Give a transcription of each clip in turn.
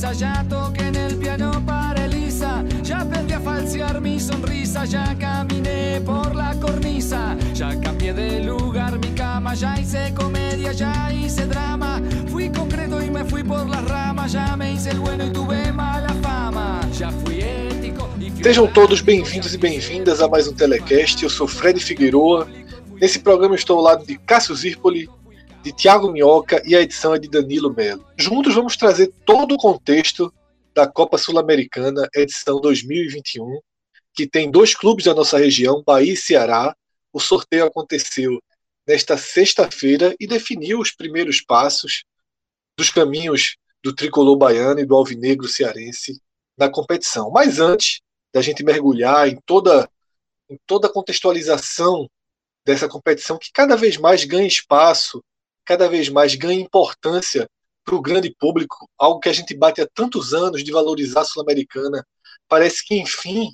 Ya toqué en el piano para Elisa, ya aprendí a falsear mi sonrisa, ya caminé por la cornisa, ya cambié de lugar mi cama, ya hice comedia, ya hice drama, fui concreto y me fui por las ramas, ya me hice el bueno y tuve mala fama, ya fui ético y Sejam todos bem-vindos e bem-vindas a mais um Telecast. Eu sou Fred Figueroa. Nesse programa estou ao lado de Cássio Zirpoli, de Tiago Minhoca e a edição é de Danilo Melo. Juntos vamos trazer todo o contexto da Copa Sul-Americana, edição 2021, que tem dois clubes da nossa região, Bahia e Ceará. O sorteio aconteceu nesta sexta-feira e definiu os primeiros passos dos caminhos do tricolor baiano e do alvinegro cearense na competição. Mas antes da gente mergulhar em toda, em toda a contextualização dessa competição, que cada vez mais ganha espaço, cada vez mais ganha importância para o grande público, algo que a gente bate há tantos anos de valorizar a Sul-Americana. Parece que, enfim,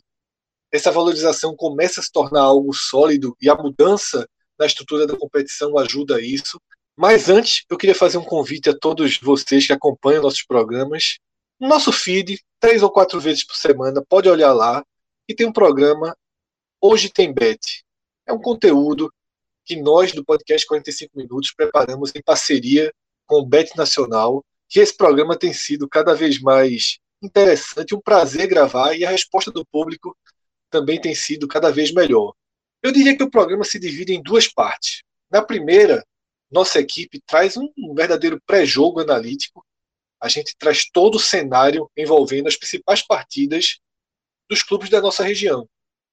essa valorização começa a se tornar algo sólido e a mudança na estrutura da competição ajuda a isso. Mas antes, eu queria fazer um convite a todos vocês que acompanham nossos programas. No nosso feed, três ou quatro vezes por semana, pode olhar lá, e tem um programa Hoje Tem Bet. É um conteúdo que nós, do podcast 45 Minutos, preparamos em parceria com o Bet Nacional, que esse programa tem sido cada vez mais interessante, um prazer gravar, e a resposta do público também tem sido cada vez melhor. Eu diria que o programa se divide em duas partes. Na primeira, nossa equipe traz um verdadeiro pré-jogo analítico. A gente traz todo o cenário envolvendo as principais partidas dos clubes da nossa região.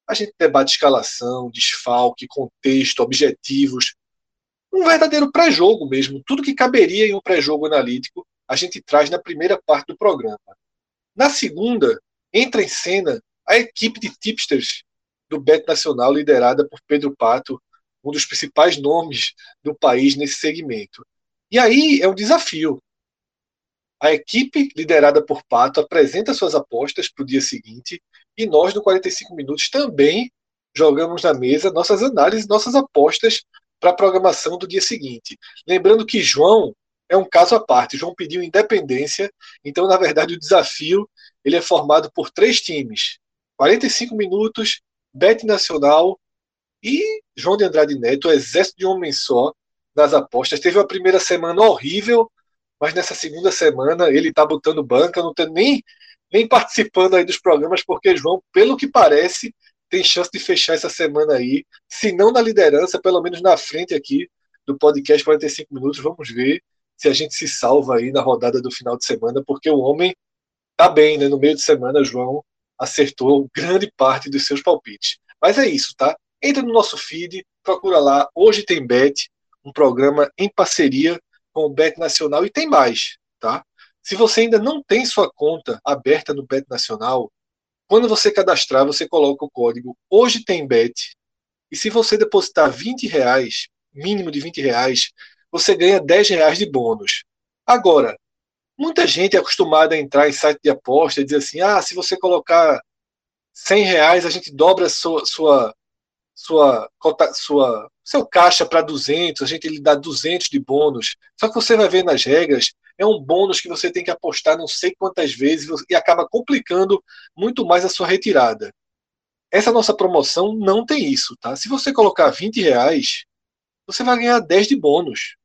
A gente debate escalação, desfalque, contexto, objetivos. Um verdadeiro pré-jogo mesmo. Tudo que caberia em um pré-jogo analítico, a gente traz na primeira parte do programa. Na segunda, entra em cena a equipe de tipsters do Bet Nacional, liderada por Pedro Pato, um dos principais nomes do país nesse segmento. E aí é um desafio. A equipe liderada por Pato apresenta suas apostas para o dia seguinte e nós, do 45 Minutos, também jogamos na mesa nossas análises, nossas apostas para a programação do dia seguinte. Lembrando que João é um caso à parte. João pediu independência, então, na verdade, o desafio ele é formado por três times: 45 Minutos, Bet Nacional e João de Andrade Neto, o exército de um homem só nas apostas. Teve uma primeira semana horrível, mas nessa segunda semana ele está botando banca, não tem nem, nem participando aí dos programas, porque João, pelo que parece, tem chance de fechar essa semana aí, se não na liderança, pelo menos na frente aqui do podcast 45 minutos. Vamos ver se a gente se salva aí na rodada do final de semana, porque o homem tá bem, né? No meio de semana, João acertou grande parte dos seus palpites. Mas é isso, tá? Entra no nosso feed, procura lá. Hoje tem Bet, um programa em parceria com o Bet Nacional e tem mais, tá? Se você ainda não tem sua conta aberta no Bet Nacional, quando você cadastrar, você coloca o código Hoje Tem Bet. E se você depositar 20 reais, mínimo de 20 reais, você ganha 10 reais de bônus. Agora, muita gente é acostumada a entrar em site de aposta e dizer assim: ah, se você colocar 100 reais, a gente dobra a sua, sua, sua, sua seu caixa para 200, a gente lhe dá 200 de bônus. Só que você vai ver nas regras, é um bônus que você tem que apostar não sei quantas vezes e acaba complicando muito mais a sua retirada. Essa nossa promoção não tem isso, tá? Se você colocar 20 reais, você vai ganhar 10 de bônus.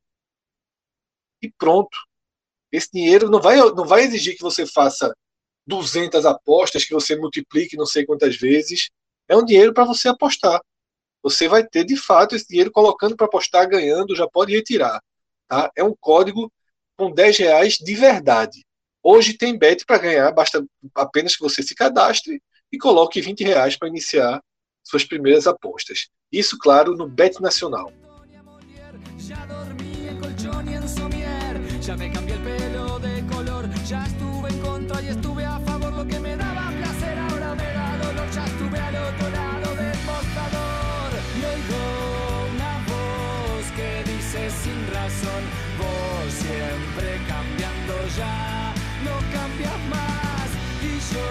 E pronto. Esse dinheiro não vai, não vai exigir que você faça 200 apostas, que você multiplique não sei quantas vezes. É um dinheiro para você apostar. Você vai ter, de fato, esse dinheiro colocando para apostar, ganhando, já pode retirar. Tá? É um código com 10 reais de verdade. Hoje tem bet para ganhar, basta apenas que você se cadastre e coloque 20 reais para iniciar suas primeiras apostas. Isso, claro, no Bet Nacional. Ya, no cambias más. Y yo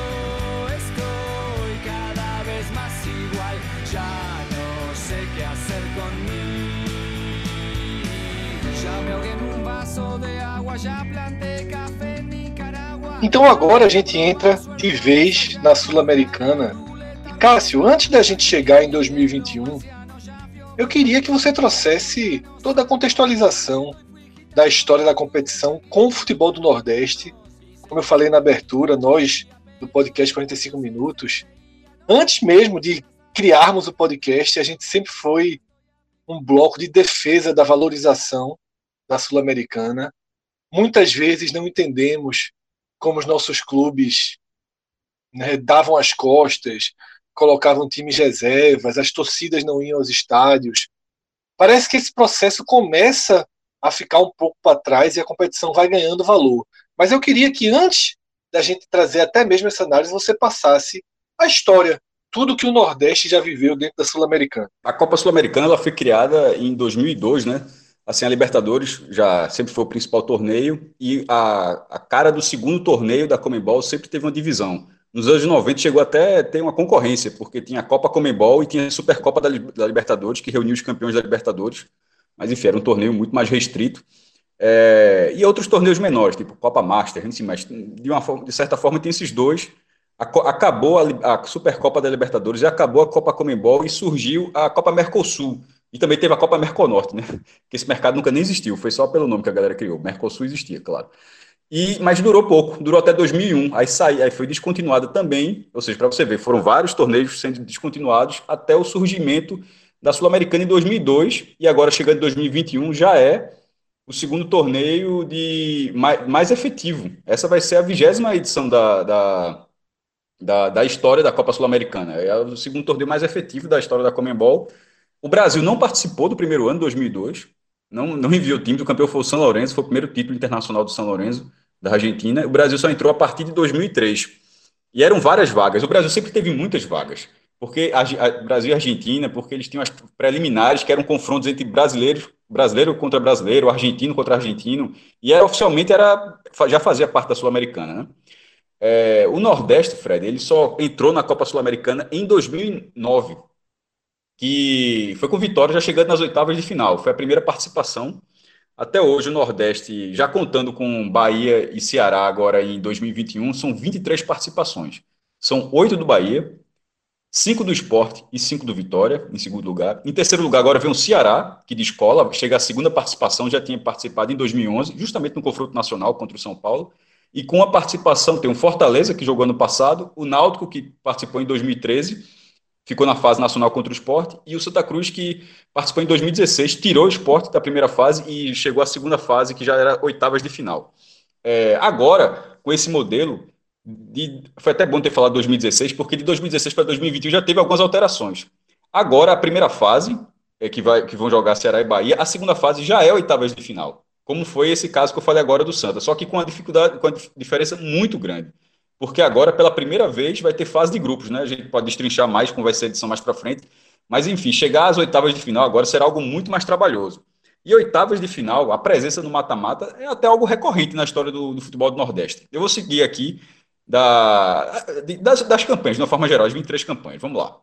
estoy cada vez más igual, ya no sé qué hacer me vaso de café em Nicarágua. Então agora a gente entra de vez na Sul-Americana. Cássio, antes da gente chegar em 2021, eu queria que você trouxesse toda a contextualização da história da competição com o futebol do Nordeste. Como eu falei na abertura, nós do podcast 45 Minutos, antes mesmo de criarmos o podcast, a gente sempre foi um bloco de defesa da valorização da Sul-Americana. Muitas vezes não entendemos como os nossos clubes né, davam as costas, colocavam times reservas, as torcidas não iam aos estádios. Parece que esse processo começa a ficar um pouco para trás e a competição vai ganhando valor. Mas eu queria que antes da gente trazer até mesmo essa análise, você passasse a história, tudo que o Nordeste já viveu dentro da Sul-Americana. A Copa Sul-Americana ela foi criada em 2002, né? assim, a Libertadores já sempre foi o principal torneio e a, a cara do segundo torneio da Comembol sempre teve uma divisão. Nos anos 90 chegou até ter uma concorrência, porque tinha a Copa Comembol e tinha a Supercopa da, da Libertadores, que reunia os campeões da Libertadores. Mas, enfim, era um torneio muito mais restrito. É, e outros torneios menores, tipo Copa Master, enfim, mas de, uma forma, de certa forma tem esses dois. acabou a, a Supercopa da Libertadores e acabou a Copa Comembol e surgiu a Copa Mercosul, e também teve a Copa Merconorte, né? Que esse mercado nunca nem existiu, foi só pelo nome que a galera criou. Mercosul existia, claro. E, mas durou pouco, durou até 2001. Aí, sai, aí foi descontinuada também, ou seja, para você ver, foram vários torneios sendo descontinuados até o surgimento da Sul-Americana em 2002 e agora chegando em 2021 já é o segundo torneio de mais, mais efetivo. Essa vai ser a vigésima edição da, da, da, da história da Copa Sul-Americana. É o segundo torneio mais efetivo da história da Comembol o Brasil não participou do primeiro ano, 2002, não, não enviou time, o campeão foi o São Lourenço, foi o primeiro título internacional do São Lourenço, da Argentina. O Brasil só entrou a partir de 2003. E eram várias vagas. O Brasil sempre teve muitas vagas. Porque a, a Brasil e Argentina, porque eles tinham as preliminares, que eram confrontos entre brasileiros, brasileiro contra brasileiro, argentino contra argentino, e era, oficialmente era, já fazia parte da Sul-Americana. Né? É, o Nordeste, Fred, ele só entrou na Copa Sul-Americana em 2009 que foi com vitória já chegando nas oitavas de final. Foi a primeira participação. Até hoje, o Nordeste, já contando com Bahia e Ceará agora em 2021, são 23 participações. São oito do Bahia, cinco do Esporte e cinco do Vitória, em segundo lugar. Em terceiro lugar, agora vem o Ceará, que de escola, chega à segunda participação, já tinha participado em 2011, justamente no confronto nacional contra o São Paulo. E com a participação, tem o Fortaleza, que jogou ano passado, o Náutico, que participou em 2013, ficou na fase nacional contra o esporte, e o Santa Cruz, que participou em 2016, tirou o esporte da primeira fase e chegou à segunda fase, que já era oitavas de final. É, agora, com esse modelo, de, foi até bom ter falado 2016, porque de 2016 para 2021 já teve algumas alterações. Agora, a primeira fase, é que, vai, que vão jogar Ceará e Bahia, a segunda fase já é oitavas de final, como foi esse caso que eu falei agora do Santa, só que com a dificuldade, com a diferença muito grande porque agora, pela primeira vez, vai ter fase de grupos, né? A gente pode destrinchar mais, como vai ser a edição mais para frente. Mas, enfim, chegar às oitavas de final agora será algo muito mais trabalhoso. E oitavas de final, a presença no mata-mata é até algo recorrente na história do, do, futebol do Nordeste. Eu vou seguir aqui da, das, das campanhas, de uma forma geral, as 23 campanhas. Vamos lá.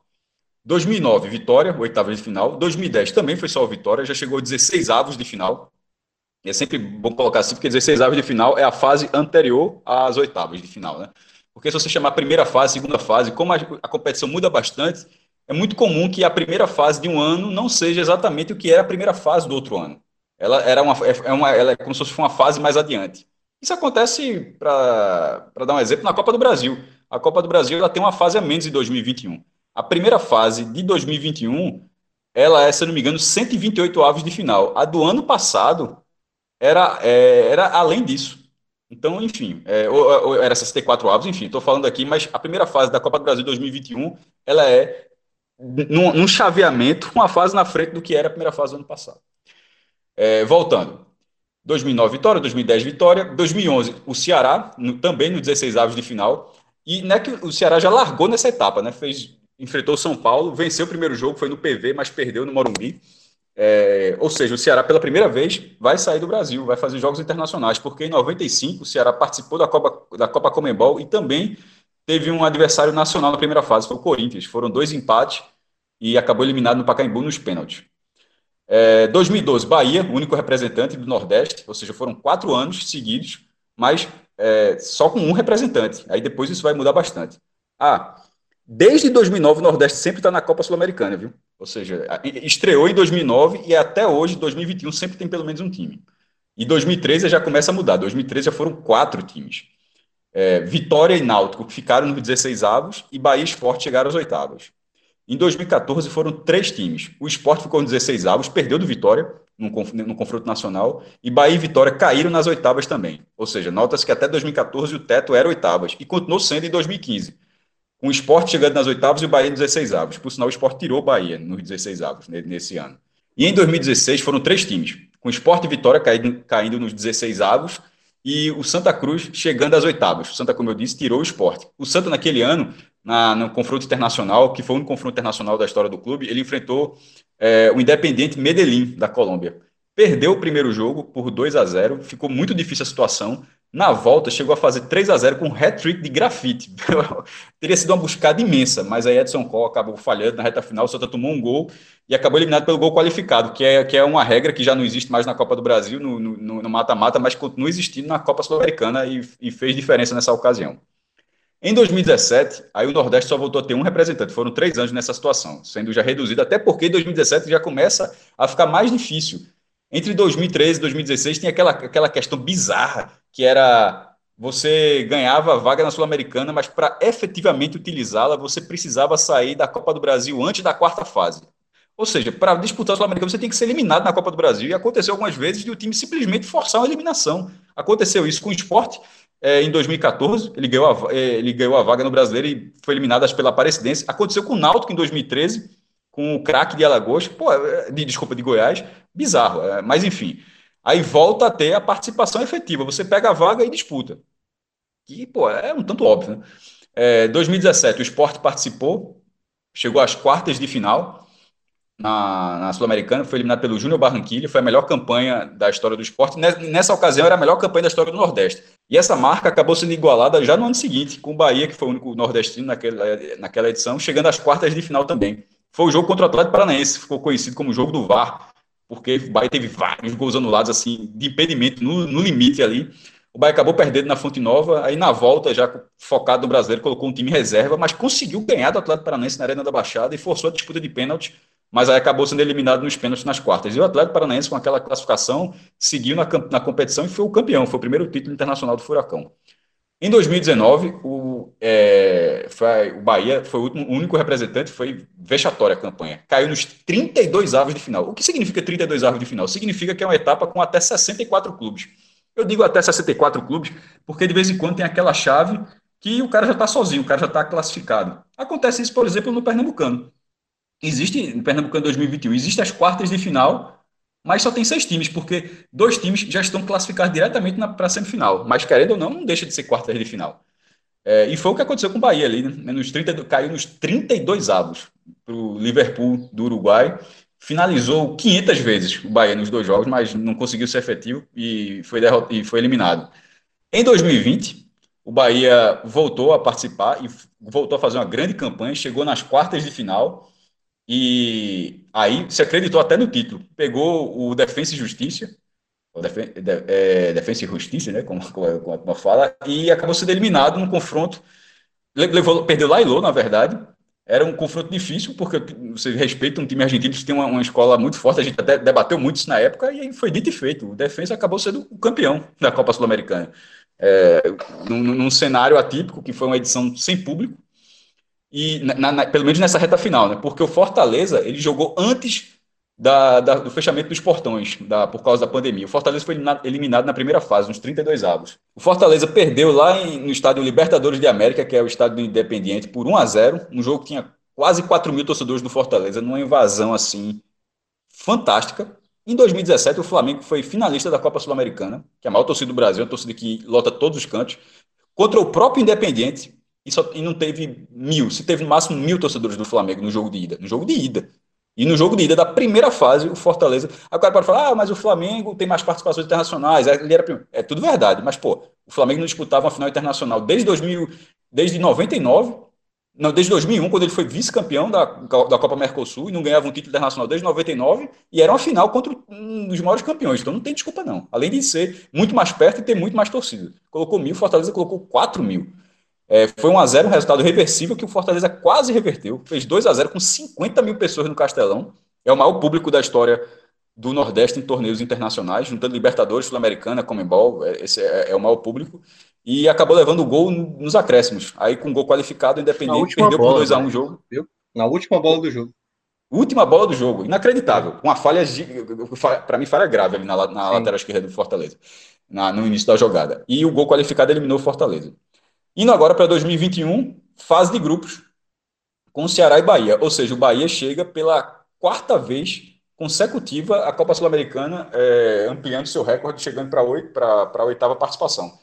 2009, vitória, oitavas de final. 2010 também foi só vitória, já chegou a 16 avos de final. E é sempre bom colocar assim, porque 16 avos de final é a fase anterior às oitavas de final, né? Porque se você chamar a primeira fase, segunda fase, como a, a, competição muda bastante, é muito comum que a primeira fase de um ano não seja exatamente o que era a primeira fase do outro ano. Ela, era uma, é, é uma, ela é como se fosse uma fase mais adiante. Isso acontece, para dar um exemplo, na Copa do Brasil. A Copa do Brasil ela tem uma fase a menos em 2021. A primeira fase de 2021, ela é, se não me engano, 128 aves de final. A do ano passado era, é, era além disso. Então, enfim, é, ou, ou era 64 avos, enfim, estou falando aqui, mas a primeira fase da Copa do Brasil 2021, ela é, num, num chaveamento, uma fase na frente do que era a primeira fase do ano passado. É, voltando, 2009 vitória, 2010 vitória, 2011 o Ceará, no, também no 16 avos de final, e não é que o Ceará já largou nessa etapa, né? Fez, enfrentou o São Paulo, venceu o primeiro jogo, foi no PV, mas perdeu no Morumbi. É, ou seja, o Ceará pela primeira vez vai sair do Brasil, vai fazer jogos internacionais, porque em 95 o Ceará participou da Copa, da Copa Comembol e também teve um adversário nacional na primeira fase, foi o Corinthians. Foram dois empates e acabou eliminado no Pacaembu nos pênaltis. É, 2012, Bahia, único representante do Nordeste, ou seja, foram quatro anos seguidos, mas é, só com um representante. Aí depois isso vai mudar bastante. Ah, desde 2009 o Nordeste sempre está na Copa Sul-Americana, viu? Ou seja, estreou em 2009 e até hoje, 2021, sempre tem pelo menos um time. E 2013 já começa a mudar. 2013 já foram quatro times. É, Vitória e Náutico ficaram nos 16 avos e Bahia e Esporte chegaram aos oitavos. Em 2014 foram três times. O Sport ficou nos 16 avos, perdeu do Vitória no, no confronto nacional, e Bahia e Vitória caíram nas oitavas também. Ou seja, nota-se que até 2014 o teto era oitavas, e continuou sendo em 2015. Com o Sport chegando nas oitavas e o Bahia nos 16 avos. Por sinal, o Sport tirou o Bahia nos 16 avos nesse ano. E em 2016 foram três times, com o Sport e Vitória caindo, caindo nos 16 avos e o Santa Cruz chegando às oitavas. O Santa, como eu disse, tirou o esporte. O Santa, naquele ano, na, no confronto internacional, que foi único confronto internacional da história do clube, ele enfrentou é, o Independente Medellín, da Colômbia. Perdeu o primeiro jogo por 2 a 0 ficou muito difícil a situação. Na volta, chegou a fazer 3 a 0 com um hat-trick de grafite. Teria sido uma buscada imensa, mas aí Edson Cole acabou falhando na reta final, o Santa tomou um gol e acabou eliminado pelo gol qualificado, que é, que é uma regra que já não existe mais na Copa do Brasil, no mata-mata, mas continua existindo na Copa Sul-Americana e, e fez diferença nessa ocasião. Em 2017, aí o Nordeste só voltou a ter um representante. Foram três anos nessa situação, sendo já reduzido, até porque em 2017 já começa a ficar mais difícil. Entre 2013 e 2016 tinha aquela, aquela questão bizarra, que era você ganhava a vaga na Sul-Americana, mas para efetivamente utilizá-la, você precisava sair da Copa do Brasil antes da quarta fase. Ou seja, para disputar a Sul-Americana, você tem que ser eliminado na Copa do Brasil. E aconteceu algumas vezes de o time simplesmente forçar uma eliminação. Aconteceu isso com o esporte é, em 2014, ele ganhou, a, é, ele ganhou a vaga no Brasileiro e foi eliminado acho, pela Aparecidense. Aconteceu com o Náutico em 2013, com o craque de Alagoas, pô, é, de, desculpa, de Goiás, bizarro, é, mas enfim. Aí volta a ter a participação efetiva, você pega a vaga e disputa. Que, pô, é um tanto óbvio, né? É, 2017, o esporte participou, chegou às quartas de final, na, na Sul-Americana, foi eliminado pelo Júnior Barranquilla, foi a melhor campanha da história do esporte. Nessa ocasião, era a melhor campanha da história do Nordeste. E essa marca acabou sendo igualada já no ano seguinte, com o Bahia, que foi o único nordestino naquela, naquela edição, chegando às quartas de final também. Foi o jogo contra o Atlético Paranaense, ficou conhecido como o jogo do VAR, porque o Bahia teve vários gols anulados, assim, de impedimento, no, no limite ali. O Bahia acabou perdendo na Fonte Nova, aí na volta, já focado no brasileiro, colocou um time reserva, mas conseguiu ganhar do Atlético Paranaense na Arena da Baixada e forçou a disputa de pênalti mas aí acabou sendo eliminado nos pênaltis nas quartas. E o Atlético Paranaense, com aquela classificação, seguiu na, na competição e foi o campeão, foi o primeiro título internacional do Furacão. Em 2019, o, é, foi, o Bahia foi o, último, o, único representante, foi vexatória a campanha. Caiu nos 32 avos de final. O que significa 32 avos de final? Significa que é uma etapa com até 64 clubes. Eu digo até 64 clubes, porque de vez em quando tem aquela chave que o cara já está sozinho, o cara já está classificado. Acontece isso, por exemplo, no Pernambucano existe, no Pernambucano 2021, existe as quartas de final, mas só tem seis times, porque dois times já estão classificados diretamente para a semifinal. Mas, querendo ou não, não deixa de ser quartas de final. É, e foi o que aconteceu com o Bahia ali, né? Nos 30, caiu nos 32 avos para o Liverpool do Uruguai. Finalizou 500 vezes o Bahia nos dois jogos, mas não conseguiu ser efetivo e foi, e foi eliminado. Em 2020, o Bahia voltou a participar e voltou a fazer uma grande campanha, chegou nas quartas de final e aí se acreditou até no título. Pegou o Defensa e Justiça, Defen de, é, Defensa e Justiça, né, como, como, como fala, e acabou sendo eliminado num confronto. Levou, perdeu lá e Lô, na verdade. Era um confronto difícil, porque você respeita um time argentino que tem uma, uma, escola muito forte, a gente até debateu muito isso na época, e aí foi dito e feito. O Defensa acabou sendo o campeão da Copa Sul-Americana. É, num, num cenário atípico, que foi uma edição sem público, e na, na, pelo menos nessa reta final, né? Porque o Fortaleza ele jogou antes da, da, do fechamento dos portões da, por causa da pandemia. O Fortaleza foi eliminado, na primeira fase, nos 32 avos. O Fortaleza perdeu lá em, no estádio Libertadores de América, que é o estádio do Independiente, por 1 a 0 Um jogo que tinha quase 4 mil torcedores do Fortaleza, numa invasão assim fantástica. Em 2017, o Flamengo foi finalista da Copa Sul-Americana, que é a maior torcida do Brasil, uma torcida que lota todos os cantos, contra o próprio Independiente, e, só, e não teve mil, se teve no máximo mil torcedores do Flamengo no jogo de ida. No jogo de ida. E no jogo de ida da primeira fase, o Fortaleza. Agora pode falar, ah, mas o Flamengo tem mais participações internacionais. Ele era É tudo verdade, mas, pô, o Flamengo não disputava uma final internacional desde 2000, desde 99, não, desde 2001, quando ele foi vice-campeão da, da Copa Mercosul e não ganhava um título internacional desde 99, e era uma final contra um dos maiores campeões. Então não tem desculpa, não. Além de ser muito mais perto e ter muito mais torcida. Colocou mil, Fortaleza colocou 4 mil. É, foi 1 a 0 um resultado reversível que o Fortaleza quase reverteu. Fez 2 a 0 com 50 mil pessoas no Castelão. É o maior público da história do Nordeste em torneios internacionais, juntando Libertadores, Sul-Americana, Comembol. É, esse é, é, o maior público. E acabou levando o gol nos acréscimos. Aí, com gol qualificado, Independente perdeu bola, por 2 a 1 um né? jogo. Viu? Na última bola do jogo. Última bola do jogo. Inacreditável. Uma falha, para mim, falha grave ali na, na lateral esquerda do Fortaleza, na, no início da jogada. E o gol qualificado eliminou o Fortaleza. Indo agora para 2021, fase de grupos com Ceará e Bahia. Ou seja, o Bahia chega pela quarta vez consecutiva à Copa Sul-Americana, é, ampliando seu recorde, chegando para a oitava participação.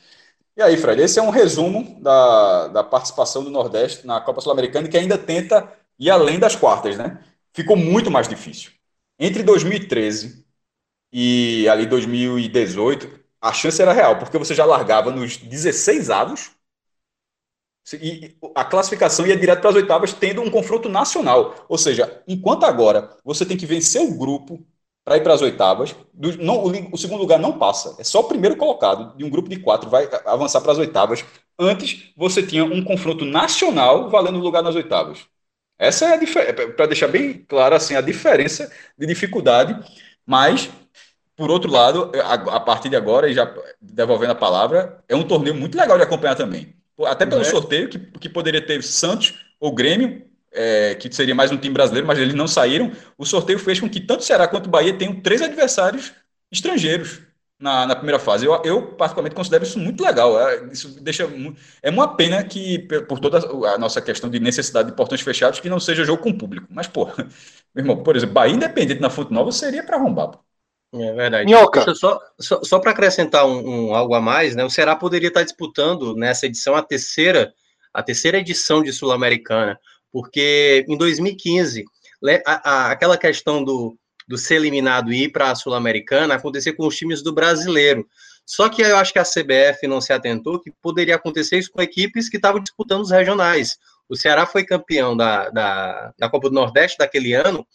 E aí, Fred, esse é um resumo da, da participação do Nordeste na Copa Sul-Americana, que ainda tenta ir além das quartas, né? Ficou muito mais difícil. Entre 2013 e ali 2018, a chance era real, porque você já largava nos 16 avos e a classificação ia direto para as oitavas, tendo um confronto nacional. Ou seja, enquanto agora você tem que vencer o grupo para ir para as oitavas, do, não, o, o, segundo lugar não passa. É só o primeiro colocado de um grupo de quatro vai avançar para as oitavas. Antes você tinha um confronto nacional valendo lugar nas oitavas. Essa é a diferença, é, para deixar bem claro assim, a diferença de dificuldade. Mas, por outro lado, a, a partir de agora, e já devolvendo a palavra, é um torneio muito legal de acompanhar também até pelo é. sorteio, que, que poderia ter Santos ou Grêmio, é, que seria mais um time brasileiro, mas eles não saíram. O sorteio fez com que tanto Ceará quanto Bahia tenham três adversários estrangeiros na, na primeira fase. Eu, eu, particularmente, considero isso muito legal. É, isso deixa, é uma pena que, por toda a nossa questão de necessidade de portões fechados, que não seja jogo com público. Mas, pô, meu irmão, por exemplo, Bahia Independente na Fonte Nova seria para arrombar. Pô. É verdade. Minhoca. Só, só, só para acrescentar um, um, algo a mais, né? O Ceará poderia estar disputando nessa edição a terceira, a terceira edição de Sul-Americana, porque em 2015, a, a, aquela questão do, do ser eliminado e ir para a Sul-Americana acontecia com os times do brasileiro. Só que eu acho que a CBF não se atentou que poderia acontecer isso com equipes que estavam disputando os regionais. O Ceará foi campeão da, da, da Copa do Nordeste daquele ano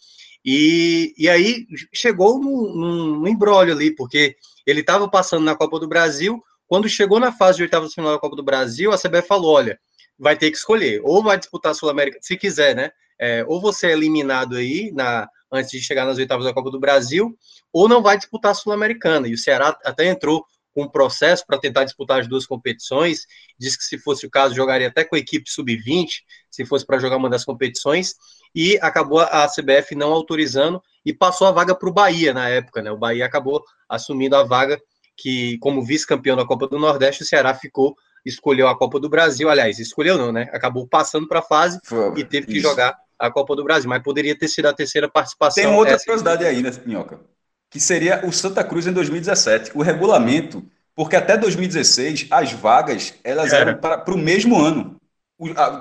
e, e aí chegou num, num embrólio ali, porque ele estava passando na Copa do Brasil. Quando chegou na fase de oitavas final da Copa do Brasil, a CBF falou: olha, vai ter que escolher, ou vai disputar a Sul-América, se quiser, né? É, ou você é eliminado aí na, antes de chegar nas oitavas da Copa do Brasil, ou não vai disputar a Sul-Americana. E o Ceará até entrou com um processo para tentar disputar as duas competições. Diz que se fosse o caso, jogaria até com a equipe sub-20, se fosse para jogar uma das competições e acabou a CBF não autorizando e passou a vaga para o Bahia na época, né? O Bahia acabou assumindo a vaga que, como vice-campeão da Copa do Nordeste, o Ceará ficou, escolheu a Copa do Brasil, aliás, escolheu não, né? Acabou passando para a fase Foi, e teve que jogar a Copa do Brasil, mas poderia ter sido a terceira participação. Tem uma outra curiosidade aí, né, Minhoca? Que seria o Santa Cruz em 2017. O regulamento, porque até 2016 as vagas elas Era. eram para o mesmo ano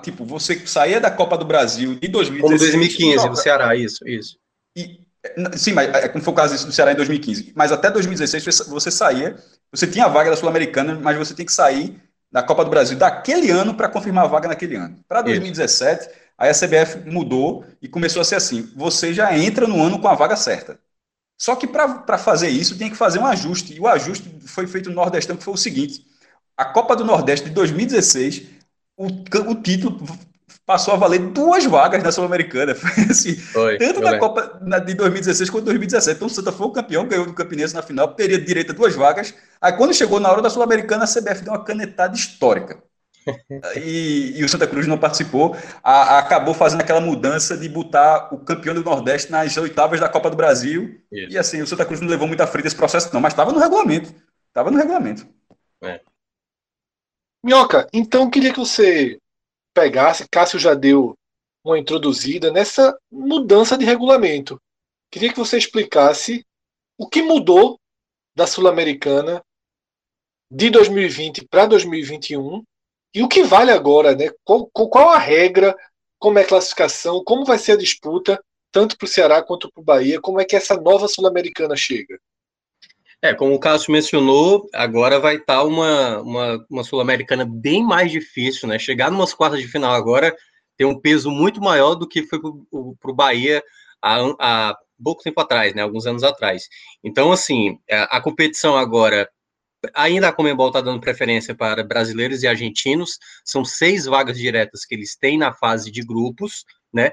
tipo, você saía da Copa do Brasil de 2016. Como 2015, do Ceará, isso, isso. E, sim, mas é, como foi o caso do Ceará em 2015. Mas até 2016 você saía, você tinha a vaga da Sul-Americana, mas você tem que sair da Copa do Brasil daquele ano para confirmar a vaga naquele ano. Para 2017, isso. aí a CBF mudou e começou a ser assim: você já entra no ano com a vaga certa. Só que para fazer isso, tem que fazer um ajuste. E o ajuste foi feito no Nordestão, que foi o seguinte: a Copa do Nordeste de 2016 o, o título passou a valer duas vagas na Sul-Americana. Assim, tanto na Copa na, de 2016 quanto 2017. Então o Santa foi o campeão, ganhou do Campinense na final, teria direito a duas vagas. Aí quando chegou na hora da Sul-Americana, a CBF deu uma canetada histórica. E, e, o Santa Cruz não participou, a, a, acabou fazendo aquela mudança de botar o campeão do Nordeste nas oitavas da Copa do Brasil. Isso. E assim, o Santa Cruz não levou muito à frente esse processo, não, mas estava no regulamento. Estava no regulamento. É. Minhoca, então queria que você pegasse, Cássio já deu uma introduzida nessa mudança de regulamento. Queria que você explicasse o que mudou da Sul-Americana de 2020 para 2021 e o que vale agora, né? Qual, qual, a regra, como é a classificação, como vai ser a disputa, tanto para o Ceará quanto para o Bahia, como é que essa nova Sul-Americana chega? É, como o Cássio mencionou, agora vai estar tá uma, uma, uma Sul-Americana bem mais difícil, né? Chegar numas quartas de final agora tem um peso muito maior do que foi para o Bahia há, há pouco tempo atrás, né? Alguns anos atrás. Então, assim, a, a competição agora Ainda a Comembol está dando preferência para brasileiros e argentinos, são seis vagas diretas que eles têm na fase de grupos, né?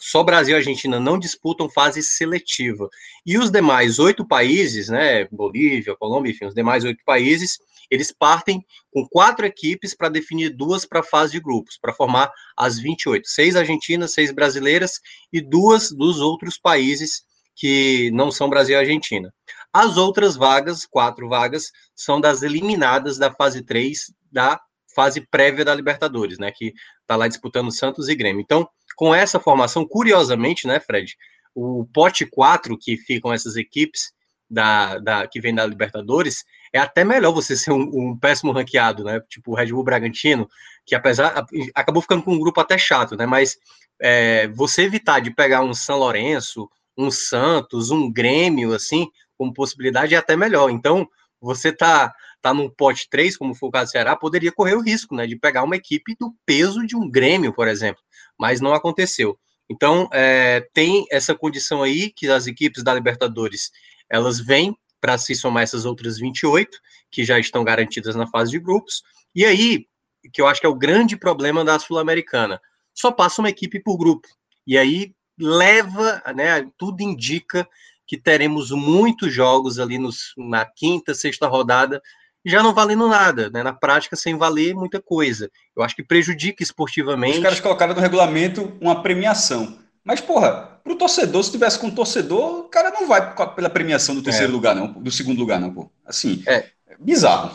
Só Brasil e Argentina não disputam fase seletiva. E os demais oito países, né? Bolívia, Colômbia, enfim, os demais oito países, eles partem com quatro equipes para definir duas para a fase de grupos, para formar as 28. Seis argentinas, seis brasileiras e duas dos outros países que não são Brasil e Argentina. As outras vagas, quatro vagas, são das eliminadas da fase 3 da fase prévia da Libertadores, né? Que está lá disputando Santos e Grêmio. Então, com essa formação, curiosamente, né, Fred? O pote 4 que ficam essas equipes da, da que vem da Libertadores é até melhor você ser um, um, péssimo ranqueado, né? Tipo o Red Bull Bragantino, que apesar acabou ficando com um grupo até chato, né? Mas é, você evitar de pegar um São Lourenço, um Santos, um Grêmio, assim, como possibilidade é até melhor. Então, você tá, tá num pote 3, como foi o caso do Ceará, poderia correr o risco, né, de pegar uma equipe do peso de um Grêmio, por exemplo, mas não aconteceu. Então, é, tem essa condição aí que as equipes da Libertadores, elas vêm para se somar essas outras 28, que já estão garantidas na fase de grupos, e aí, que eu acho que é o grande problema da Sul-Americana, só passa uma equipe por grupo, e aí leva, né, tudo indica que teremos muitos jogos ali nos, na quinta, sexta rodada, já não valendo nada, né? Na prática, sem valer muita coisa. Eu acho que prejudica esportivamente. Os caras colocaram no regulamento uma premiação. Mas, porra, pro torcedor, se tivesse com o torcedor, o cara não vai pela premiação do terceiro é. lugar, não, do segundo lugar, não, pô. Assim, é bizarro.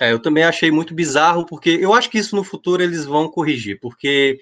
É, eu também achei muito bizarro, porque eu acho que isso no futuro eles vão corrigir, porque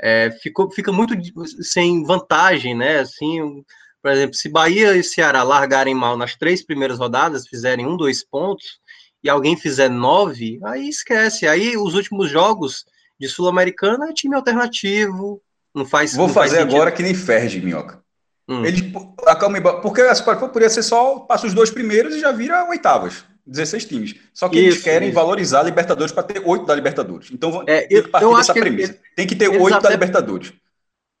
é, ficou, fica muito sem vantagem, né? Assim, por exemplo, se Bahia e Ceará largarem mal nas três primeiras rodadas, fizerem um, dois pontos, e alguém fizer nove, aí esquece. Aí os últimos jogos de Sul-Americana é time alternativo, não faz. Vou não fazer faz agora que nem Ferdi, Minhoca. Hum. Ele, a porque a Supercopa poderia ser só passa os dois primeiros e já vira oitavas. 16 times. Só que isso, eles querem isso. valorizar a Libertadores para ter oito da Libertadores. Então é, tem que partir dessa premissa. Tem que ter oito da Libertadores.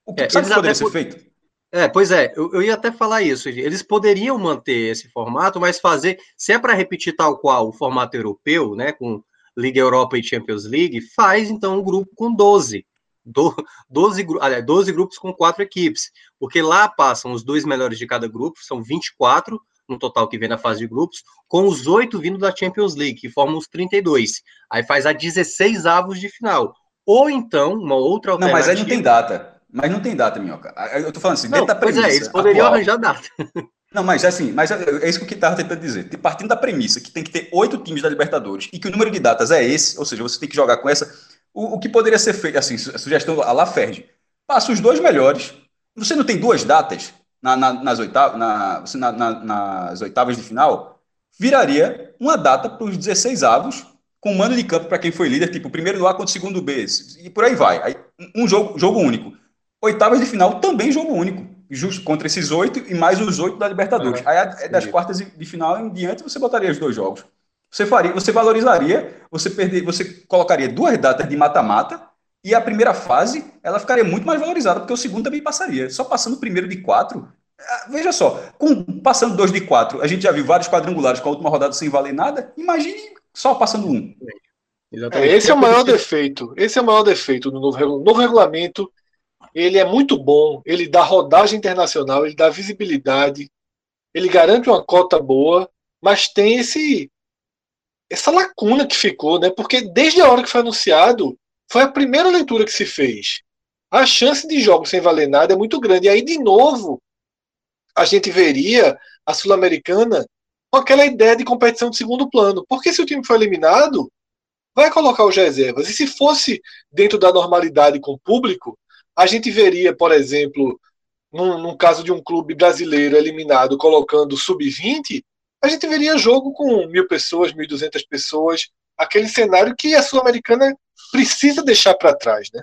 O que é, sabe que poderia ser feito? É, pois é, eu, eu, ia até falar isso. Eles poderiam manter esse formato, mas fazer, se é para repetir tal qual o formato europeu, né, com Liga Europa e Champions League, faz então um grupo com 12. 12, 12, 12 grupos com quatro equipes, porque lá passam os dois melhores de cada grupo, são 24 no total que vem na fase de grupos, com os oito vindo da Champions League, que formam os 32. Aí faz a 16 avos de final. Ou então, uma outra alternativa. Não, mas aí não tem data. Mas não tem data, Minhoca. Eu tô falando assim, não, dentro da premissa. Pois é, eles poderiam atual, arranjar data. Não, mas assim, mas é, é isso que eu estava tentando dizer. Partindo da premissa que tem que ter oito times da Libertadores e que o número de datas é esse, ou seja, você tem que jogar com essa. O, o que poderia ser feito, assim, a sugestão a La Ferdi, passa os dois melhores. Você não tem duas datas na, na, nas, oitavas, na, na, nas oitavas de final, viraria uma data para os 16 avos, com mando de campo para quem foi líder, tipo, primeiro do A contra o segundo B, e por aí vai. Aí, um jogo, jogo único. Oitavas de final também jogo único, justo contra esses oito e mais os oito da Libertadores. É, Aí das quartas de final em diante você botaria os dois jogos. Você faria, você valorizaria, você perder, você colocaria duas datas de mata-mata e a primeira fase ela ficaria muito mais valorizada porque o segundo também passaria. Só passando o primeiro de quatro, é, veja só, com, passando dois de quatro, a gente já viu vários quadrangulares com a última rodada sem valer nada. Imagine só passando um. É, esse é o maior defeito. Esse é o maior defeito do novo, novo regulamento ele é muito bom, ele dá rodagem internacional, ele dá visibilidade, ele garante uma cota boa, mas tem esse essa lacuna que ficou, né? Porque desde a hora que foi anunciado, foi a primeira leitura que se fez. A chance de jogos sem valer nada é muito grande. E aí, de novo, a gente veria a Sul-Americana com aquela ideia de competição de segundo plano. Porque se o time for eliminado, vai colocar os reservas. E se fosse dentro da normalidade com o público, a gente veria, por exemplo, num, num caso de um clube brasileiro eliminado colocando sub-20, a gente veria jogo com mil pessoas, mil duzentas pessoas, aquele cenário que a Sul-Americana precisa deixar para trás, né?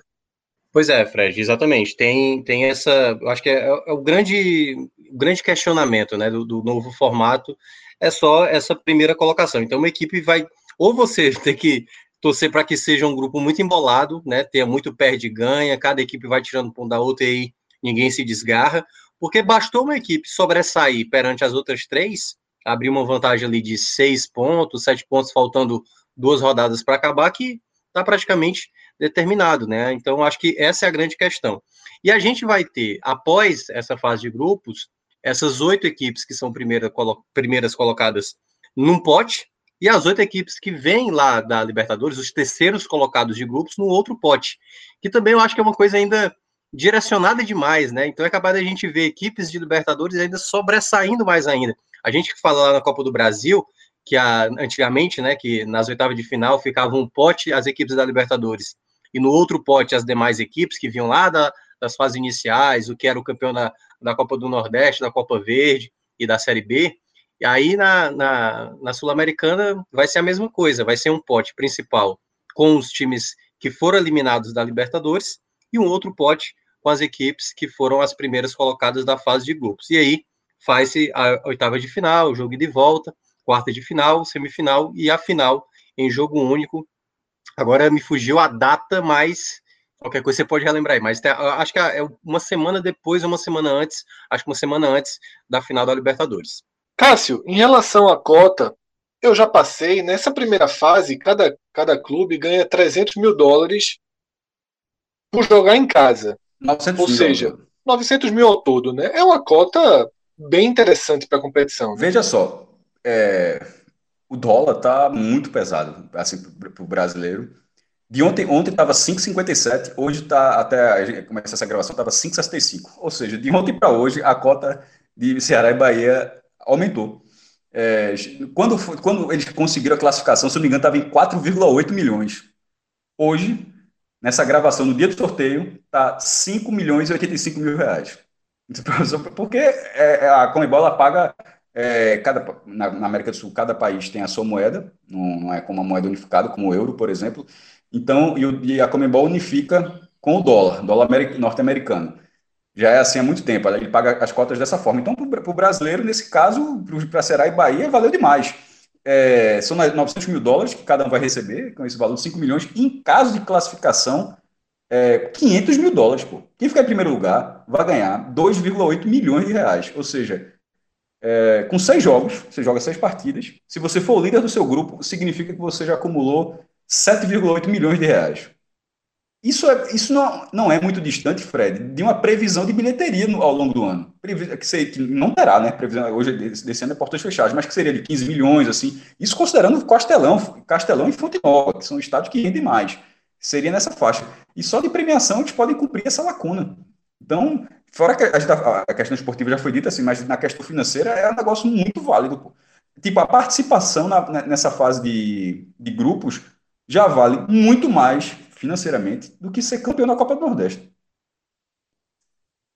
Pois é, Fred, exatamente. Tem, tem essa, acho que é, é, o grande, o grande questionamento, né, do, do novo formato é só essa primeira colocação. Então, uma equipe vai ou você tem que torcer para que seja um grupo muito embolado, né? Tenha muito perde ganha, cada equipe vai tirando ponto da outra e aí ninguém se desgarra, porque bastou uma equipe sobressair perante as outras três, abrir uma vantagem ali de seis pontos, sete pontos, faltando duas rodadas para acabar, que está praticamente determinado, né? Então acho que essa é a grande questão. E a gente vai ter, após essa fase de grupos, essas oito equipes que são primeira, colo primeiras colocadas num pote, e as oito equipes que vêm lá da Libertadores, os terceiros colocados de grupos, no outro pote, que também eu acho que é uma coisa ainda direcionada demais, né? Então é capaz da gente ver equipes de Libertadores ainda sobressaindo mais ainda. A gente que fala lá na Copa do Brasil, que a, antigamente, né, que nas oitavas de final ficava um pote as equipes da Libertadores, e no outro pote as demais equipes que vinham lá da, das fases iniciais, o que era o campeão da, da Copa do Nordeste, da Copa Verde e da Série B. E aí na, na, na Sul-Americana vai ser a mesma coisa, vai ser um pote principal com os times que foram eliminados da Libertadores e um outro pote com as equipes que foram as primeiras colocadas da fase de grupos. E aí faz-se a oitava de final, o jogo de volta, quarta de final, semifinal e a final em jogo único. Agora me fugiu a data, mas qualquer coisa você pode relembrar aí. Mas acho que é uma semana depois, uma semana antes, acho que uma semana antes da final da Libertadores. Cássio, em relação à cota, eu já passei. Nessa primeira fase, cada, cada clube ganha 300 mil dólares por jogar em casa. Ou mil. seja, 900 mil ao todo, né? É uma cota bem interessante para a competição. Né? Veja só, é, o dólar está muito pesado assim, para o brasileiro. De ontem, ontem estava 5,57, hoje está, até começar essa gravação, estava 5,65. Ou seja, de ontem para hoje, a cota de Ceará e Bahia aumentou. É, quando, quando eles conseguiram a classificação, se não me engano, estava em 4,8 milhões. Hoje, nessa gravação, no dia do sorteio, está 5 milhões e 85 mil reais. Porque é, é, a Comebol paga é, cada, na, na, América do Sul, cada país tem a sua moeda, não, não é como uma moeda unificada, como o euro, por exemplo. Então, e, e a Comebol unifica com o dólar, dólar norte-americano já é assim há muito tempo, ele paga as cotas dessa forma. Então, para o brasileiro, nesse caso, para Ceará e Bahia, valeu demais. É, são 900 mil dólares que cada um vai receber, com esse valor de 5 milhões. Em caso de classificação, é, 500 mil dólares. Pô. Quem ficar em primeiro lugar vai ganhar 2,8 milhões de reais. Ou seja, é, com seis jogos, você joga seis partidas. Se você for o líder do seu grupo, significa que você já acumulou 7,8 milhões de reais. Isso, é, isso não, não é muito distante, Fred, de uma previsão de bilheteria no, ao longo do ano. Que, que não terá, né? Previsão hoje desse ano é portas fechadas, mas que seria de 15 milhões, assim. Isso considerando Castelão, Castelão e Fonte Nova, que são estados que rendem mais. Seria nessa faixa. E só de premiação eles podem cumprir essa lacuna. Então, fora que a, tá, a questão esportiva já foi dita assim, mas na questão financeira é um negócio muito válido. Tipo, a participação na, nessa fase de, de grupos já vale muito mais financeiramente do que ser campeão da Copa do Nordeste.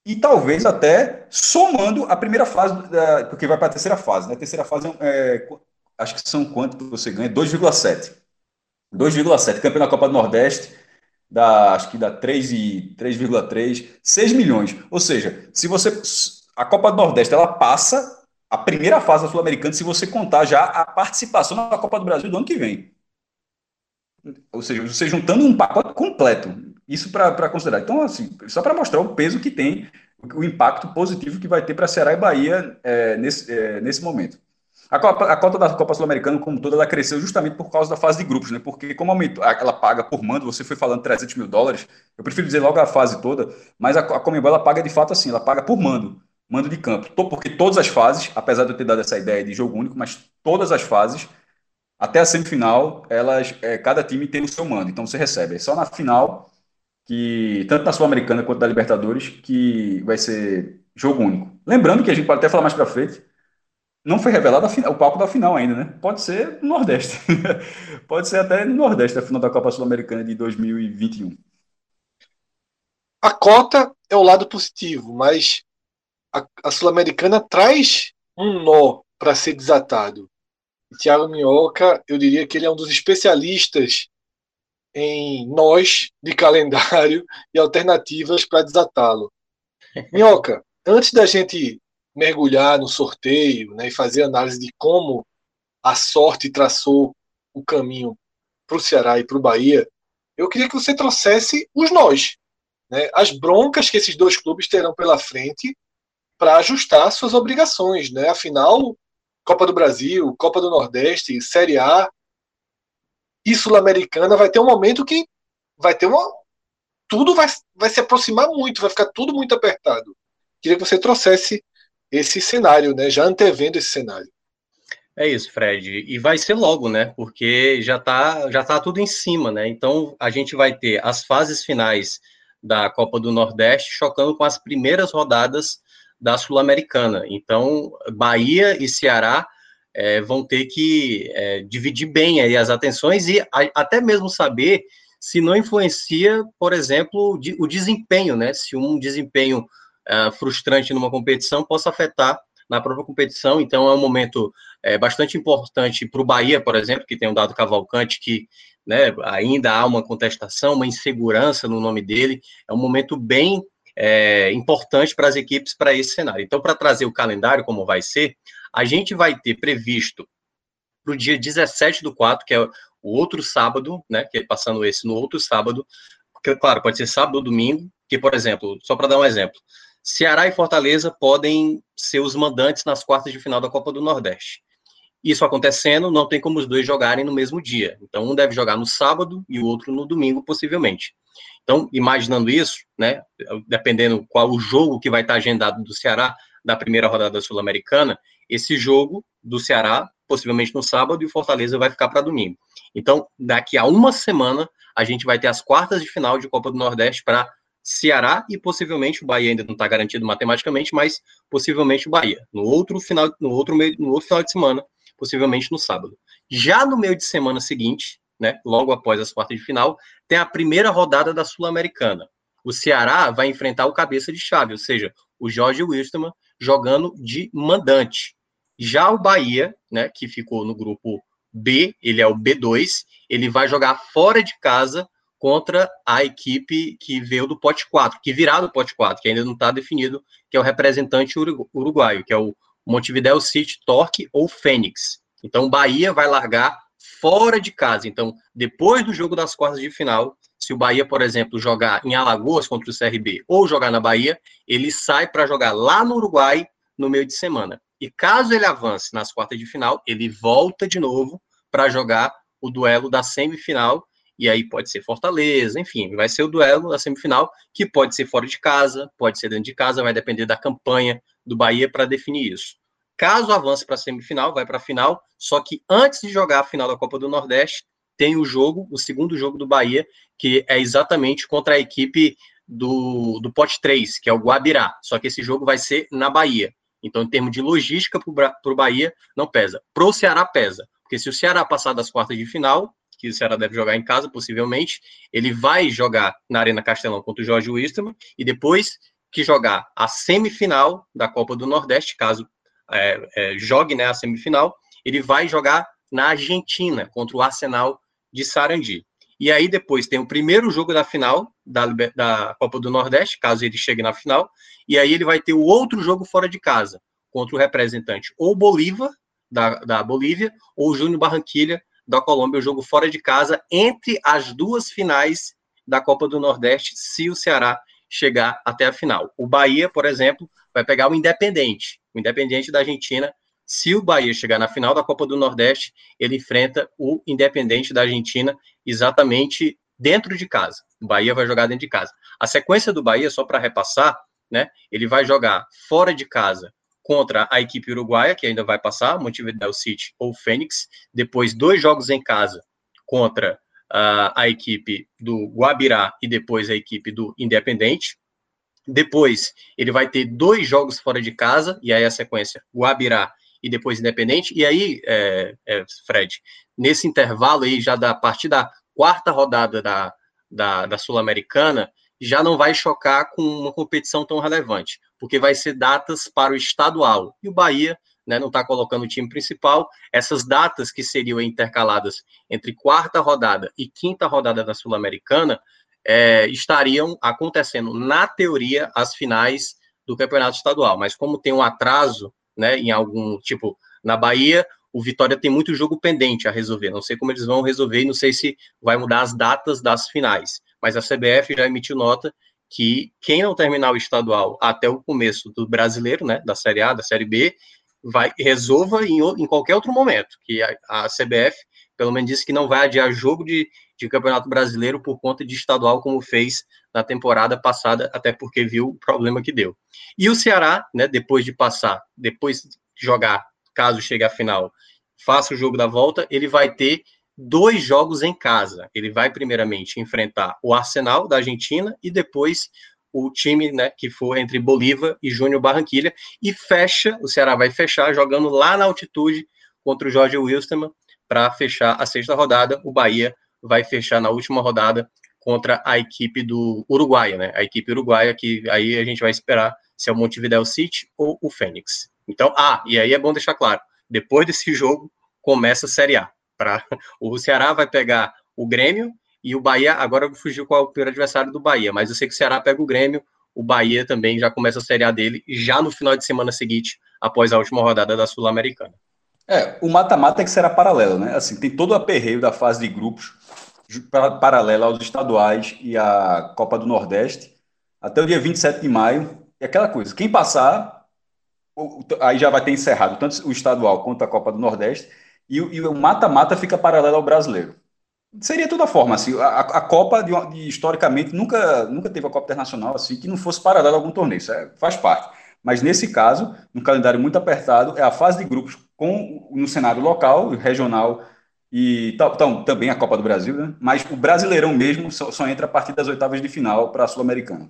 E talvez até somando a primeira fase, da, porque vai para a terceira fase. Né? A terceira fase, é, acho que são quanto que você ganha? 2,7. 2,7. Campeão da Copa do Nordeste, dá, acho que dá 3,3, 6 milhões. Ou seja, se você. A Copa do Nordeste ela passa a primeira fase da Sul-Americana se você contar já a participação na Copa do Brasil do ano que vem. Ou seja, você juntando um pacote completo. Isso para considerar. Então, assim, só para mostrar o peso que tem, o impacto positivo que vai ter para Ceará e Bahia é, nesse, é, nesse momento. A, Copa, a cota da Copa Sul-Americana, como toda, ela cresceu justamente por causa da fase de grupos, né? Porque como aumentou, ela paga por mando, você foi falando 300 mil dólares, eu prefiro dizer logo a fase toda, mas a, a Comembol, ela paga de fato assim, ela paga por mando, mando de campo. Porque todas as fases, apesar de eu ter dado essa ideia de jogo único, mas todas as fases até a semifinal, elas, é, cada time tem o seu mando, então você recebe. É só na final, que tanto na Sul-Americana quanto da Libertadores, que vai ser jogo único. Lembrando que a gente pode até falar mais para frente, não foi revelado final, o palco da final ainda, né? Pode ser no Nordeste. pode ser até no Nordeste, a final da Copa Sul-Americana de 2021. A cota é o lado positivo, mas a, a Sul-Americana traz um nó para ser desatado. Tiago Minhoca, eu diria que ele é um dos especialistas em nós de calendário e alternativas para desatá-lo. Minhoca, antes da gente mergulhar no sorteio né, e fazer análise de como a sorte traçou o caminho para o Ceará e para o Bahia, eu queria que você trouxesse os nós, né, as broncas que esses dois clubes terão pela frente para ajustar suas obrigações. Né? Afinal, Copa do Brasil, Copa do Nordeste, Série A e Sul-Americana vai ter um momento que vai ter uma. Tudo vai, vai se aproximar muito, vai ficar tudo muito apertado. Queria que você trouxesse esse cenário, né? Já antevendo esse cenário. É isso, Fred. E vai ser logo, né? Porque já tá, já tá tudo em cima, né? Então a gente vai ter as fases finais da Copa do Nordeste chocando com as primeiras rodadas da Sul-Americana. Então, Bahia e Ceará é, vão ter que é, dividir bem aí as atenções e a, até mesmo saber se não influencia, por exemplo, de, o desempenho, né? Se um desempenho uh, frustrante numa competição possa afetar na própria competição. Então, é um momento é, bastante importante para o Bahia, por exemplo, que tem um dado Cavalcante que né, ainda há uma contestação, uma insegurança no nome dele. É um momento bem é, importante para as equipes para esse cenário. Então, para trazer o calendário, como vai ser, a gente vai ter previsto para o dia 17 do 4, que é o outro sábado, né? Que é passando esse no outro sábado, que, claro, pode ser sábado ou domingo, que, por exemplo, só para dar um exemplo, Ceará e Fortaleza podem ser os mandantes nas quartas de final da Copa do Nordeste. Isso acontecendo, não tem como os dois jogarem no mesmo dia. Então, um deve jogar no sábado e o outro no domingo, possivelmente. Então, imaginando isso, né, dependendo qual o jogo que vai estar agendado do Ceará da primeira rodada sul-americana, esse jogo do Ceará, possivelmente no sábado, e o Fortaleza vai ficar para domingo. Então, daqui a uma semana, a gente vai ter as quartas de final de Copa do Nordeste para Ceará e possivelmente o Bahia ainda não está garantido matematicamente, mas possivelmente o Bahia. No outro final, no outro meio, no outro final de semana, possivelmente no sábado. Já no meio de semana seguinte, né, logo após as quartas de final, tem a primeira rodada da Sul-Americana. O Ceará vai enfrentar o cabeça de chave, ou seja, o Jorge Wilstermann jogando de mandante. Já o Bahia, né, que ficou no grupo B, ele é o B2, ele vai jogar fora de casa contra a equipe que veio do pote 4, que virá do pote 4, que ainda não está definido, que é o representante uruguaio, que é o Montevideo City, Torque ou Fênix. Então, Bahia vai largar fora de casa. Então, depois do jogo das quartas de final, se o Bahia, por exemplo, jogar em Alagoas contra o CRB ou jogar na Bahia, ele sai para jogar lá no Uruguai no meio de semana. E caso ele avance nas quartas de final, ele volta de novo para jogar o duelo da semifinal. E aí pode ser Fortaleza, enfim, vai ser o duelo da semifinal, que pode ser fora de casa, pode ser dentro de casa, vai depender da campanha do Bahia para definir isso. Caso avance para a semifinal, vai para a final, só que antes de jogar a final da Copa do Nordeste, tem o jogo, o segundo jogo do Bahia, que é exatamente contra a equipe do, do Pote 3, que é o Guabirá. Só que esse jogo vai ser na Bahia. Então, em termos de logística para o Bahia, não pesa. Para o Ceará, pesa. Porque se o Ceará passar das quartas de final, que o Ceará deve jogar em casa, possivelmente, ele vai jogar na Arena Castelão contra o Jorge Wisterman, e depois que jogar a semifinal da Copa do Nordeste, caso é, é, jogue né, a semifinal, ele vai jogar na Argentina contra o Arsenal de Sarandi. E aí depois tem o primeiro jogo da final da, da Copa do Nordeste, caso ele chegue na final, e aí ele vai ter o outro jogo fora de casa, contra o representante ou Bolívar, da, da Bolívia, ou Júnior Barranquilha, da Colômbia, o jogo fora de casa, entre as duas finais da Copa do Nordeste, se o Ceará chegar até a final. O Bahia, por exemplo, vai pegar o Independente, o Independente da Argentina. Se o Bahia chegar na final da Copa do Nordeste, ele enfrenta o Independente da Argentina exatamente dentro de casa. O Bahia vai jogar dentro de casa. A sequência do Bahia, só para repassar, né? Ele vai jogar fora de casa contra a equipe uruguaia, que ainda vai passar, Montevideo City ou Fênix. Depois, dois jogos em casa contra uh, a equipe do Guabirá e depois a equipe do Independente. Depois, ele vai ter dois jogos fora de casa, e aí a sequência, Guabirá e depois Independente. E aí, é, é, Fred, nesse intervalo aí, já da partir da quarta rodada da, da, da Sul-Americana, já não vai chocar com uma competição tão relevante, porque vai ser datas para o estadual. E o Bahia né, não está colocando o time principal. Essas datas que seriam intercaladas entre quarta rodada e quinta rodada da Sul-Americana é, estariam acontecendo, na teoria, as finais do campeonato estadual. Mas como tem um atraso né, em algum tipo na Bahia, o Vitória tem muito jogo pendente a resolver. Não sei como eles vão resolver e não sei se vai mudar as datas das finais. Mas a CBF já emitiu nota que quem não terminar o estadual até o começo do brasileiro, né, da Série A, da Série B, vai resolva em, em qualquer outro momento. Que a, a, CBF, pelo menos, disse que não vai adiar jogo de, de Campeonato Brasileiro por conta de estadual, como fez na temporada passada, até porque viu o problema que deu. E o Ceará, né, depois de passar, depois de jogar caso chegue à final, faça o jogo da volta, ele vai ter dois jogos em casa. Ele vai primeiramente enfrentar o Arsenal da Argentina e depois o time, né, que for entre Bolívar e Júnior Barranquilha e fecha, o Ceará vai fechar jogando lá na altitude contra o Jorge Wilstermann para fechar a sexta rodada. O Bahia vai fechar na última rodada contra a equipe do Uruguai, né? A equipe uruguaia que aí a gente vai esperar se é o Montevideo City ou o Fênix. Então, ah, e aí é bom deixar claro, depois desse jogo começa a Série A. Pra, o Ceará vai pegar o Grêmio e o Bahia, agora fugiu qual é o primeiro adversário do Bahia, mas eu sei que o Ceará pega o Grêmio, o Bahia também já começa a Série A dele, já no final de semana seguinte, após a última rodada da Sul-Americana. É, o mata-mata é que será paralelo, né? Assim, tem todo o aperreio da fase de grupos, paralela aos estaduais e à Copa do Nordeste, até o dia 27 de maio. E aquela coisa, quem passar aí já vai ter encerrado tanto o estadual quanto a Copa do Nordeste, e, e o mata-mata fica paralelo ao brasileiro. Seria toda forma, assim, a, a Copa, de, de, historicamente, nunca, nunca teve a Copa Internacional assim, que não fosse paralela a algum torneio, isso é, faz parte. Mas nesse caso, no calendário muito apertado, é a fase de grupos com no cenário local, regional e então, também a Copa do Brasil, né? mas o Brasileirão mesmo só, só entra a partir das oitavas de final para a Sul-Americana.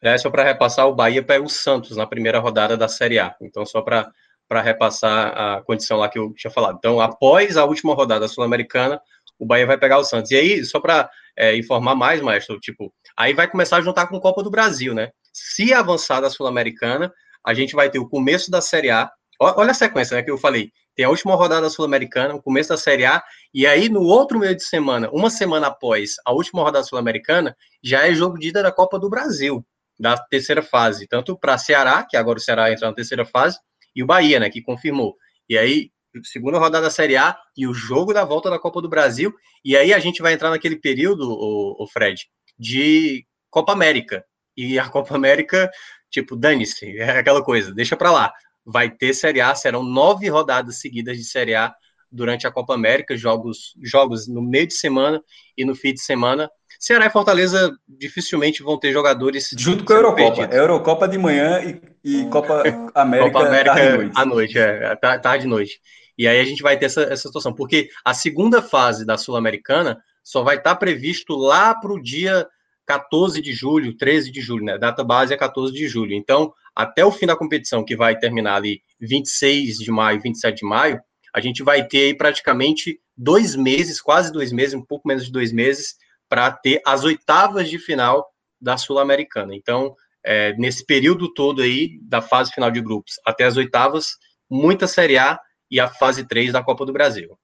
É, só para repassar, o Bahia pega o Santos na primeira rodada da Série A. Então, só para repassar a condição lá que eu tinha falado. Então, após a última rodada sul-americana, o Bahia vai pegar o Santos. E aí, só para é, informar mais, maestro, tipo, aí vai começar a juntar com a Copa do Brasil, né? Se avançar da Sul-Americana, a gente vai ter o começo da Série A. Olha a sequência né, que eu falei. Tem a última rodada sul-americana, o começo da Série A, e aí no outro meio de semana, uma semana após a última rodada sul-americana, já é jogo de ida da Copa do Brasil da terceira fase, tanto para Ceará, que agora o Ceará entra na terceira fase, e o Bahia, né, que confirmou. E aí, segunda rodada da Série A e o jogo da volta da Copa do Brasil, e aí a gente vai entrar naquele período, o, o Fred, de Copa América. E a Copa América, tipo, dane-se, é aquela coisa, deixa para lá. Vai ter Série A, serão nove rodadas seguidas de Série A durante a Copa América, jogos, jogos no meio de semana e no fim de semana. Ceará e Fortaleza dificilmente vão ter jogadores. Junto com a Eurocopa. É Eurocopa de manhã e, e Copa América, Copa América tarde noite. à noite. É, tarde e noite. E aí a gente vai ter essa, essa situação, porque a segunda fase da Sul-Americana só vai estar previsto lá para o dia 14 de julho, 13 de julho, né? A data base é 14 de julho. Então, até o fim da competição, que vai terminar ali 26 de maio, 27 de maio, a gente vai ter aí praticamente dois meses, quase dois meses, um pouco menos de dois meses, para ter as oitavas de final da Sul-Americana. Então, é, nesse período todo aí, da fase final de grupos até as oitavas, muita Série A e a fase 3 da Copa do Brasil.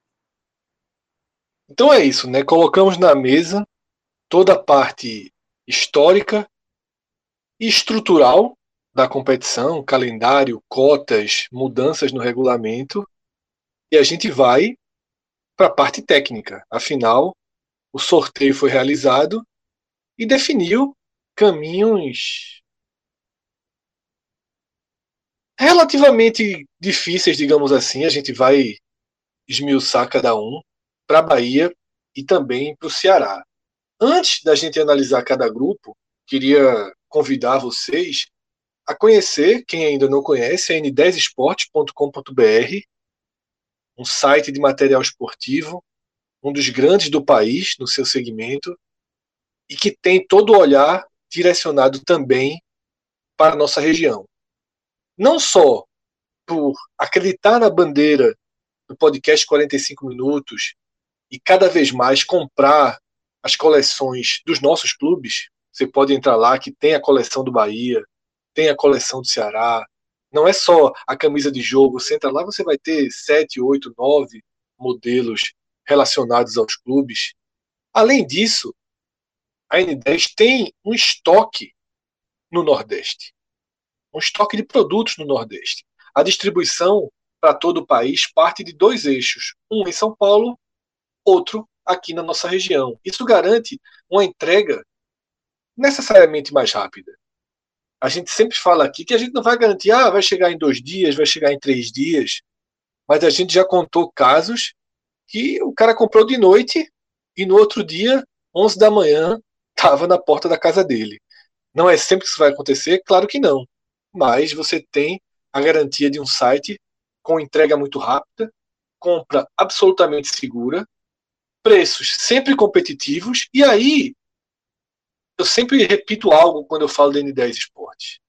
Então é isso, né? Colocamos na mesa toda a parte histórica e estrutural da competição, calendário, cotas, mudanças no regulamento e a gente vai para a parte técnica. Afinal, o sorteio foi realizado e definiu caminhos relativamente difíceis, digamos assim. A gente vai esmiuçar cada um para a Bahia e também para o Ceará. Antes da gente analisar cada grupo, queria convidar vocês a conhecer, quem ainda não conhece, é n10esporte.com.br, um site de material esportivo, um dos grandes do país no seu segmento, e que tem todo o olhar direcionado também para a nossa região. Não só por acreditar na bandeira do podcast 45 Minutos e cada vez mais comprar as coleções dos nossos clubes, você pode entrar lá que tem a coleção do Bahia, tem a coleção do Ceará. Não é só a camisa de jogo. Você entra lá, você vai ter sete, oito, nove modelos relacionados aos clubes. Além disso, a N10 tem um estoque no Nordeste. Um estoque de produtos no Nordeste. A distribuição para todo o país parte de dois eixos, um em São Paulo, outro aqui na nossa região. Isso garante uma entrega necessariamente mais rápida. A gente sempre fala aqui que a gente não vai garantir, ah, vai chegar em dois dias, vai chegar em três dias, mas a gente já contou casos que o cara comprou de noite e no outro dia, 11 da manhã, estava na porta da casa dele. Não é sempre que isso vai acontecer? Claro que não. Mas você tem a garantia de um site com entrega muito rápida, compra absolutamente segura, preços sempre competitivos, e aí eu sempre repito algo quando eu falo da N10 Esporte.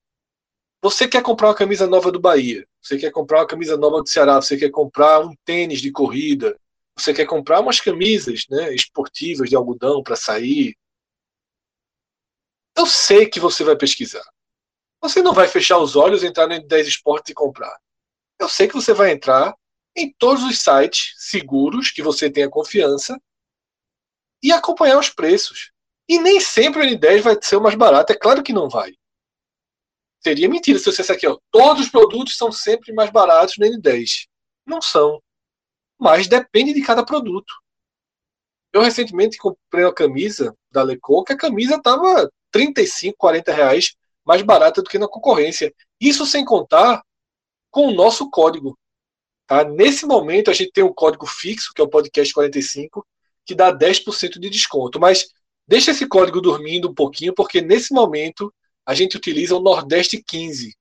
Você quer comprar uma camisa nova do Bahia, você quer comprar uma camisa nova do Ceará, você quer comprar um tênis de corrida, você quer comprar umas camisas né, esportivas de algodão para sair. Eu sei que você vai pesquisar. Você não vai fechar os olhos, entrar no N10 Esporte e comprar. Eu sei que você vai entrar em todos os sites seguros que você tenha confiança e acompanhar os preços. E nem sempre o N10 vai ser o mais barato, é claro que não vai. Seria mentira se eu dissesse aqui, ó, todos os produtos são sempre mais baratos no N10. Não são. Mas depende de cada produto. Eu recentemente comprei uma camisa da Leco, que a camisa estava 35, 40 reais mais barata do que na concorrência. Isso sem contar com o nosso código. Tá? Nesse momento, a gente tem um código fixo, que é o podcast 45, que dá 10% de desconto. Mas Deixa esse código dormindo um pouquinho, porque nesse momento a gente utiliza o Nordeste 15.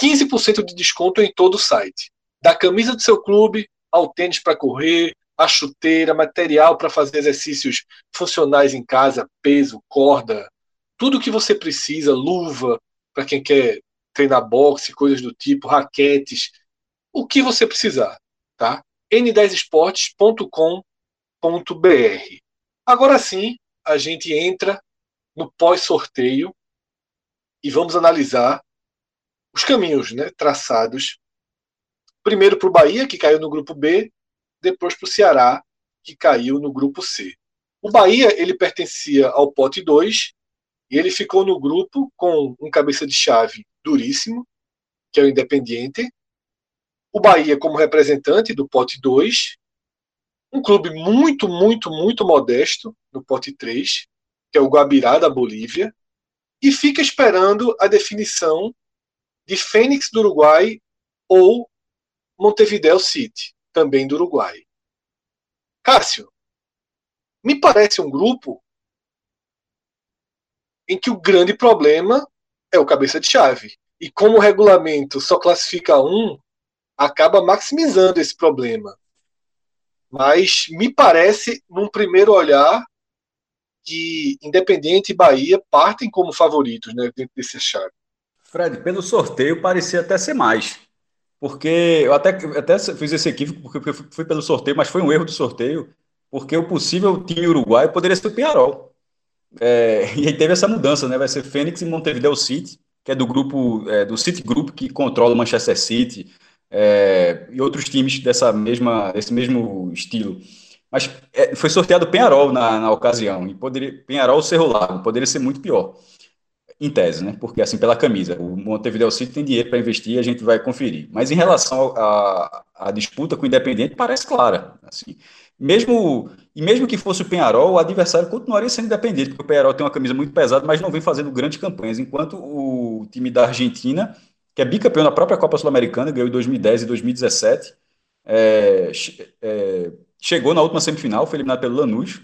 15% de desconto em todo o site. Da camisa do seu clube ao tênis para correr, a chuteira, material para fazer exercícios funcionais em casa, peso, corda, tudo que você precisa, luva para quem quer treinar boxe, coisas do tipo, raquetes, o que você precisar, tá? n10esportes.com.br. Agora sim, a gente entra no pós-sorteio e vamos analisar os caminhos né, traçados. Primeiro para o Bahia, que caiu no grupo B, depois para o Ceará, que caiu no grupo C. O Bahia ele pertencia ao pote 2 e ele ficou no grupo com um cabeça de chave duríssimo, que é o Independiente. O Bahia como representante do pote 2 um clube muito, muito, muito modesto no pote 3, que é o Guabirá da Bolívia, e fica esperando a definição de Fênix do Uruguai ou Montevideo City, também do Uruguai. Cássio, me parece um grupo em que o grande problema é o cabeça de chave. E como o regulamento só classifica um, acaba maximizando esse problema. Mas me parece, num primeiro olhar, que Independente e Bahia partem como favoritos né, dentro desse chave. Fred, pelo sorteio parecia até ser mais. Porque eu até, até fiz esse equívoco porque fui pelo sorteio, mas foi um erro do sorteio, porque o possível time uruguaio poderia ser o Penharol. É, e aí teve essa mudança, né? Vai ser Fênix e Montevideo City, que é do grupo é, do City Group que controla o Manchester City, é, e outros times dessa mesma, desse mesmo estilo. Mas é, foi sorteado Penharol na, na ocasião, e poderia, Penharol Cerro Largo, poderia ser muito pior, em tese, né? Porque assim, pela camisa, o Montevideo City tem dinheiro para investir a gente vai conferir. Mas em relação à disputa com o Independente, parece clara. Assim, mesmo, e mesmo que fosse o Penharol, o adversário continuaria sendo independente, porque o Penharol tem uma camisa muito pesada, mas não vem fazendo grandes campanhas, enquanto o time da Argentina que é bicampeão da própria Copa Sul-Americana, ganhou em 2010 e 2017. É, é, chegou na última semifinal, foi eliminado pelo Lanús.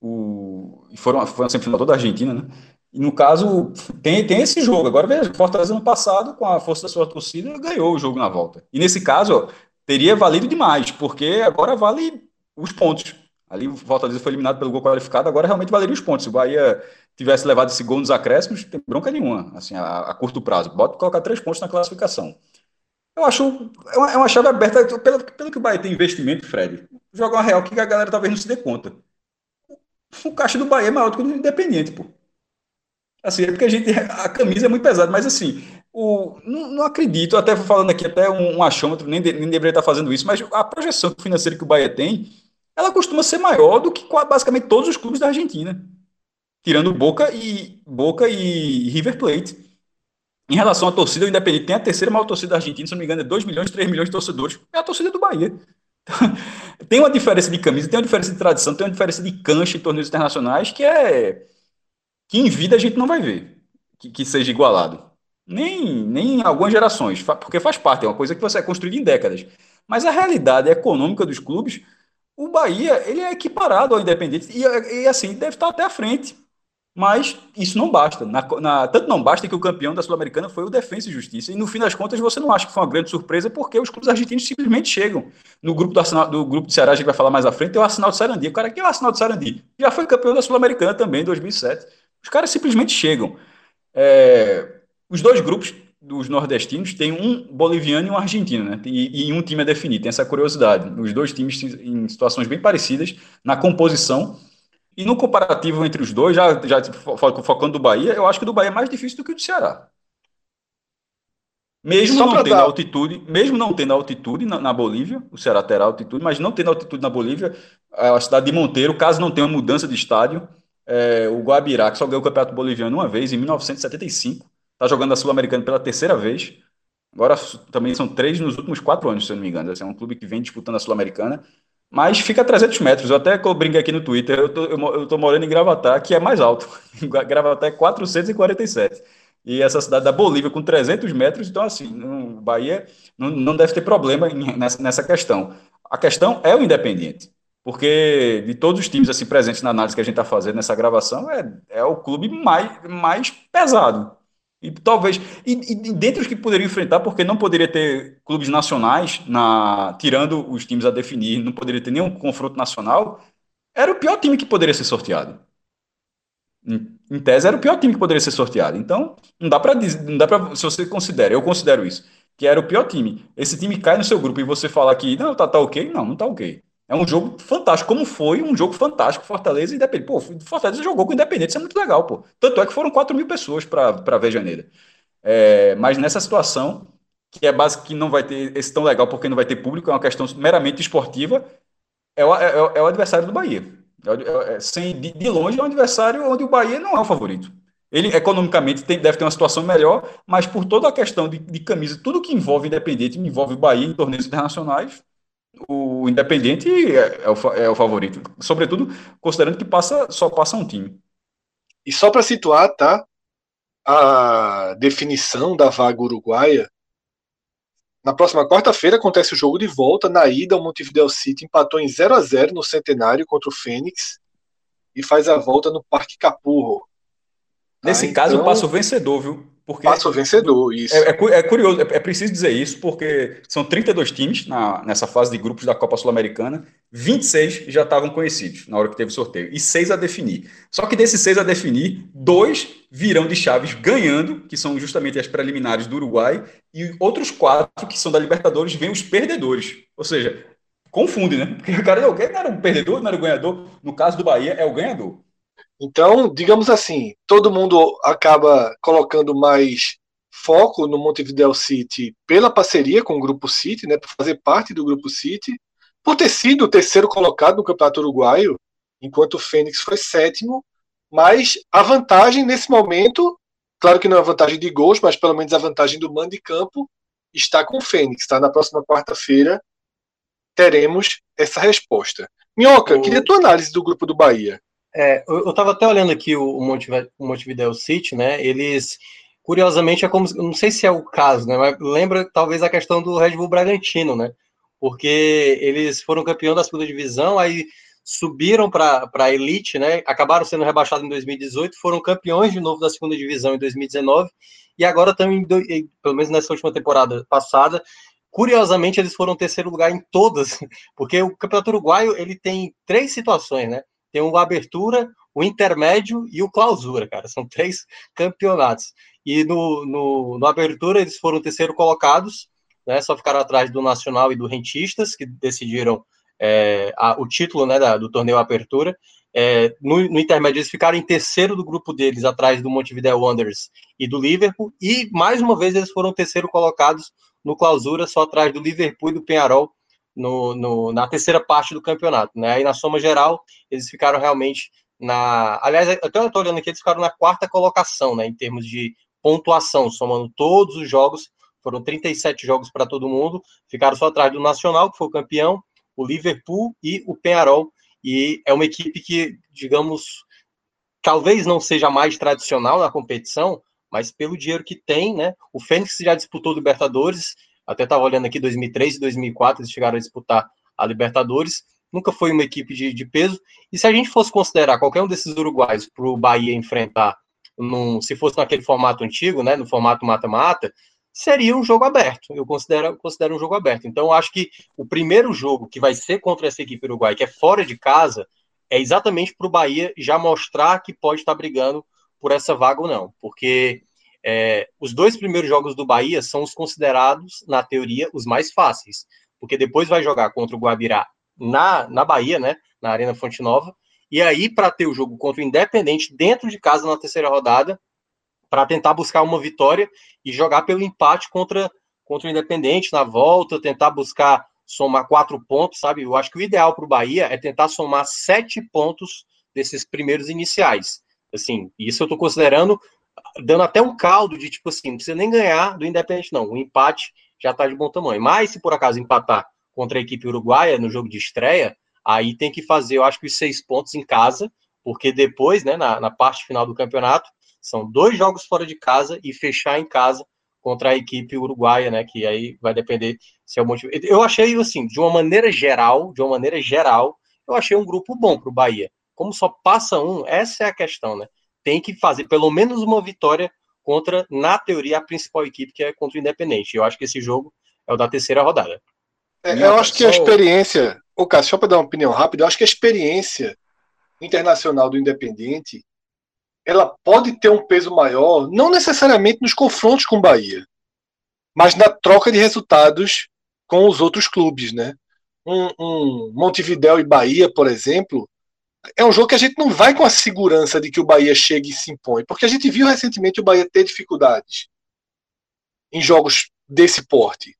O, foram, foi uma semifinal toda a Argentina, né? E no caso, tem, tem esse jogo. Agora veja, Fortaleza no passado, com a força da sua torcida, ganhou o jogo na volta. E nesse caso, ó, teria valido demais, porque agora vale os pontos. Ali o Fortaleza foi eliminado pelo gol qualificado, agora realmente valeria os pontos. Se o Bahia tivesse levado esse gol nos acréscimos, não tem bronca nenhuma, assim, a, a curto prazo. Bota colocar três pontos na classificação. Eu acho é uma, é uma chave aberta, pelo, pelo que o Bahia tem investimento, Fred, joga uma real que a galera talvez não se dê conta. O caixa do Bahia é maior do que o do Independente, pô. Assim, é porque a gente, a camisa é muito pesada, mas assim, o, não, não acredito, até falando aqui até um, um achômetro, nem, de, nem deveria estar fazendo isso, mas a projeção financeira que o Bahia tem, ela costuma ser maior do que basicamente todos os clubes da Argentina, tirando Boca e Boca e River Plate. Em relação à torcida, o Independente tem a terceira maior torcida da Argentina, se não me engano, é 2 milhões, 3 milhões de torcedores. É a torcida do Bahia. tem uma diferença de camisa, tem uma diferença de tradição, tem uma diferença de cancha em torneios internacionais que é. Que em vida a gente não vai ver que, que seja igualado. Nem, nem em algumas gerações, porque faz parte, é uma coisa que você é construída em décadas. Mas a realidade econômica dos clubes, o Bahia, ele é equiparado ao Independente e, e assim, deve estar até à frente. Mas isso não basta. Na, na, tanto não basta que o campeão da Sul-Americana foi o Defensa e Justiça. E no fim das contas, você não acha que foi uma grande surpresa, porque os clubes argentinos simplesmente chegam. No grupo do, Arsenal, do grupo de Ceará, a gente vai falar mais à frente, tem o Arsenal de Sarandi. O cara que é o Arsenal de Sarandi. Já foi campeão da Sul-Americana também em 2007. Os caras simplesmente chegam. É, os dois grupos dos nordestinos têm um boliviano e um argentino, né? E, e um time é definido. Tem essa curiosidade. Os dois times em situações bem parecidas na composição e no comparativo entre os dois, já, já focando do Bahia, eu acho que o do Bahia é mais difícil do que o do Ceará. Mesmo não tendo dar... altitude, mesmo não tendo altitude na, na, Bolívia, o Ceará terá altitude, mas não tendo altitude na Bolívia, a cidade de Monteiro, caso não tenha uma mudança de estádio, é, o Guabirá, que só ganhou o Campeonato Boliviano uma vez, em 1975, está jogando a Sul-Americana pela terceira vez. Agora também são três nos últimos quatro anos, se eu não me engano. Esse é um clube que vem disputando a Sul-Americana mas fica a 300 metros. Eu até brinquei aqui no Twitter, eu tô, tô morando em Gravatar, que é mais alto. Gravatar é 447. E essa cidade da Bolívia com 300 metros, então assim, o Bahia não, não deve ter problema nessa, nessa questão. A questão é o Independente. Porque de todos os times assim presentes na análise que a gente está fazendo nessa gravação, é, é o clube mais, mais pesado. E talvez, e, e dentre os que poderiam enfrentar, porque não poderia ter clubes nacionais, na tirando os times a definir, não poderia ter nenhum confronto nacional, era o pior time que poderia ser sorteado. Em, em tese, era o pior time que poderia ser sorteado. Então, não dá para não dá para se você considera, eu considero isso, que era o pior time. Esse time cai no seu grupo e você fala que não, tá, tá ok, não, não tá ok. É um jogo fantástico, como foi um jogo fantástico, Fortaleza e Independente. Pô, Fortaleza jogou com Independente, isso é muito legal, pô. Tanto é que foram 4 mil pessoas para ver Janeiro. É, mas nessa situação, que é básico que não vai ter esse tão legal porque não vai ter público, é uma questão meramente esportiva, é o, é, é o adversário do Bahia. É, é, sem, de, de, longe é um adversário onde o Bahia não é o favorito. Ele economicamente tem, deve ter uma situação melhor, mas por toda a questão de, de camisa, tudo que envolve Independente, envolve o Bahia em torneios internacionais, o Independente é, é, o, é o favorito. Sobretudo, considerando que passa, só passa um time. E só para situar, tá? A definição da vaga uruguaia. Na próxima quarta-feira acontece o jogo de volta. Na ida, o Montevideo City empatou em 0 a 0 no Centenário contra o Fênix e faz a volta no Parque Capurro. Nesse ah, caso, então... passa o vencedor, viu? Porque Passa o vencedor, isso. É, é, é curioso, é, é, preciso dizer isso, porque são 32 times na, nessa fase de grupos da Copa Sul-Americana, 26 já estavam conhecidos na hora que teve o sorteio, e seis a definir. Só que desses seis a definir, dois virão de chaves ganhando, que são justamente as preliminares do Uruguai, e outros quatro, que são da Libertadores, vêm os perdedores. Ou seja, confunde, né? Porque o cara não, não era um perdedor, não era o um ganhador. No caso do Bahia, é o ganhador. Então, digamos assim, todo mundo acaba colocando mais foco no Montevideo City pela parceria com o Grupo City, né, por fazer parte do Grupo City, por ter sido o terceiro colocado no Campeonato Uruguaio, enquanto o Fênix foi sétimo, mas a vantagem nesse momento, claro que não é a vantagem de gols, mas pelo menos a vantagem do mando de campo está com o Fênix, tá? Na próxima quarta-feira teremos essa resposta. Minhoca, o... queria a tua análise do grupo do Bahia. É, eu estava até olhando aqui o, o, Montevideo City, né? Eles, curiosamente, é como, não sei se é o caso, né? Mas lembra talvez a questão do Red Bull Bragantino, né? Porque eles foram campeão da segunda divisão, aí subiram para a elite, né? Acabaram sendo rebaixados em 2018, foram campeões de novo da segunda divisão em 2019 e agora em, pelo menos nessa última temporada passada, curiosamente eles foram terceiro lugar em todas, porque o Campeonato Uruguaio ele tem três situações, né? Tem o abertura, o intermédio e o clausura, cara. São três campeonatos. E no, no, no abertura eles foram terceiro colocados, né? Só ficaram atrás do Nacional e do Rentistas, que decidiram é, a, o título né, da, do torneio Apertura. É, no, no, intermédio, eles ficaram em terceiro do grupo deles, atrás do Montevideo Wanderers e do Liverpool, e mais uma vez eles foram terceiro colocados no clausura, só atrás do Liverpool e do Penharol no, no, na terceira parte do campeonato. Né? Aí na soma geral, eles ficaram realmente na. Aliás, até eu estou olhando aqui, eles ficaram na quarta colocação, né, em termos de pontuação, somando todos os jogos. Foram 37 jogos para todo mundo, ficaram só atrás do Nacional, que foi o campeão, o Liverpool e o Penharol. E é uma equipe que, digamos, talvez não seja mais tradicional na competição, mas pelo dinheiro que tem, né? O Fênix já disputou Libertadores, até estava olhando aqui 2003 e 2004, eles chegaram a disputar a Libertadores. Nunca foi uma equipe de, de peso. E se a gente fosse considerar qualquer um desses uruguaios para o Bahia enfrentar, num, se fosse naquele formato antigo, né, no formato mata-mata, seria um jogo aberto. Eu considero, considero um jogo aberto. Então, acho que o primeiro jogo que vai ser contra essa equipe uruguaia, que é fora de casa, é exatamente para o Bahia já mostrar que pode estar brigando por essa vaga ou não. Porque é, os dois primeiros jogos do Bahia são os considerados, na teoria, os mais fáceis. Porque depois vai jogar contra o Guabirá na, na Bahia, né? Na Arena Fonte Nova. E aí, para ter o jogo contra o Independente dentro de casa na terceira rodada, para tentar buscar uma vitória e jogar pelo empate contra, contra o Independente na volta, tentar buscar somar quatro pontos, sabe? Eu acho que o ideal para o Bahia é tentar somar sete pontos desses primeiros iniciais. Assim, isso eu estou considerando dando até um caldo de tipo assim, não precisa nem ganhar do Independente, não. O empate já está de bom tamanho. Mas se por acaso empatar contra a equipe uruguaia no jogo de estreia, aí tem que fazer, eu acho que os seis pontos em casa, porque depois, né, na, na parte final do campeonato, são dois jogos fora de casa e fechar em casa contra a equipe uruguaia, né? Que aí vai depender se é o motivo. Eu achei, assim, de uma maneira geral, de uma maneira geral, eu achei um grupo bom para o Bahia. Como só passa um, essa é a questão, né? Tem que fazer pelo menos uma vitória contra, na teoria, a principal equipe, que é contra o Independente. Eu acho que esse jogo é o da terceira rodada. É, eu acho que a experiência. Ô, Cássio, só para dar uma opinião rápida, eu acho que a experiência internacional do Independente ela pode ter um peso maior, não necessariamente nos confrontos com o Bahia, mas na troca de resultados com os outros clubes, né? Um, um Montevidéu e Bahia, por exemplo, é um jogo que a gente não vai com a segurança de que o Bahia chegue e se impõe, porque a gente viu recentemente o Bahia ter dificuldades em jogos desse porte.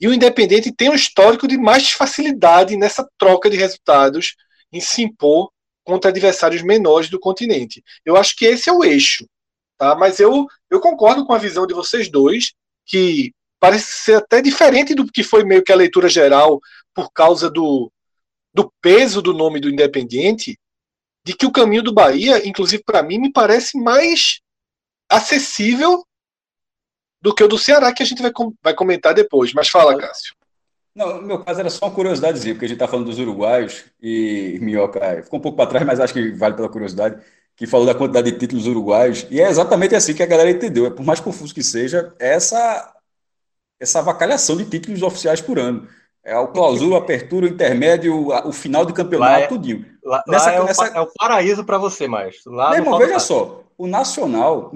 E o Independente tem um histórico de mais facilidade nessa troca de resultados, em se impor contra adversários menores do continente. Eu acho que esse é o eixo, tá? Mas eu, eu concordo com a visão de vocês dois, que parece ser até diferente do que foi meio que a leitura geral por causa do, do peso do nome do Independiente, de que o caminho do Bahia, inclusive para mim, me parece mais acessível do que o do Ceará, que a gente vai, vai comentar depois. Mas fala, Cássio. Não, no meu caso era só uma curiosidadezinha, porque a gente está falando dos uruguaios e Minhoca é, ficou um pouco para trás, mas acho que vale pela curiosidade, que falou da quantidade de títulos uruguaios, e é exatamente assim que a galera entendeu. É, por mais confuso que seja, é essa, essa avacalhação de títulos oficiais por ano. É o clausura, apertura, o intermédio, o final de campeonato, é, tudinho. Lá, nessa, lá é, nessa... o, é, o, paraíso para você, mais. Lá Mesmo, veja só, o Nacional,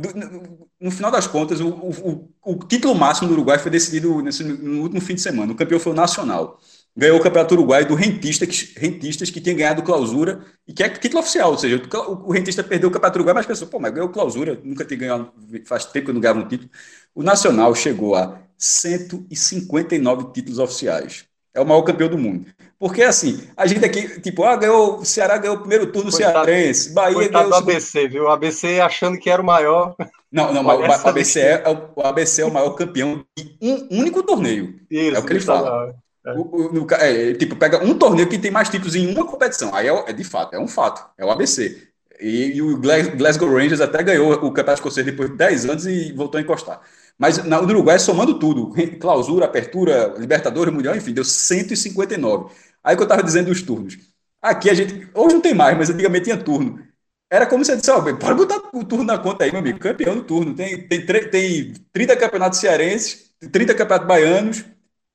no final das contas, o, o, o, título máximo do Uruguai foi decidido nesse, no último fim de semana. O campeão foi o Nacional. Ganhou o Campeonato Uruguai do Rentista, que, Rentistas, que tinha ganhado clausura, e que é título oficial. Ou seja, o, o Rentista perdeu o Campeonato Uruguai, mas pensou, pô, mas ganhou clausura, nunca tinha ganhado, faz tempo que eu não ganhava um título. O Nacional chegou a 159 títulos oficiais. É o maior campeão do mundo. Porque assim, a gente aqui, tipo, ah, ganhou, o Ceará ganhou o primeiro turno Coitado, cearense, Bahia ganhou o ABC, viu? O ABC achando que era o maior. Não, não, mas o ABC, é, o ABC é o maior campeão de um único torneio. Isso, é o que eles falam. É. O, o, é, tipo, pega um torneio que tem mais títulos em uma competição. Aí é, é de fato, é um fato. É o ABC. E, e o Glasgow Rangers até ganhou o Campeonato Escocês depois de 10 anos e voltou a encostar. Mas no Uruguai, somando tudo, clausura, apertura, Libertadores, Mundial, enfim, deu 159. Aí que eu estava dizendo dos turnos. Aqui a gente. Hoje não tem mais, mas antigamente tinha turno. Era como se disse, ó, pode botar o turno na conta aí, meu amigo. Campeão do turno. Tem, tem, tem 30 campeonatos cearenses, 30 campeonatos baianos,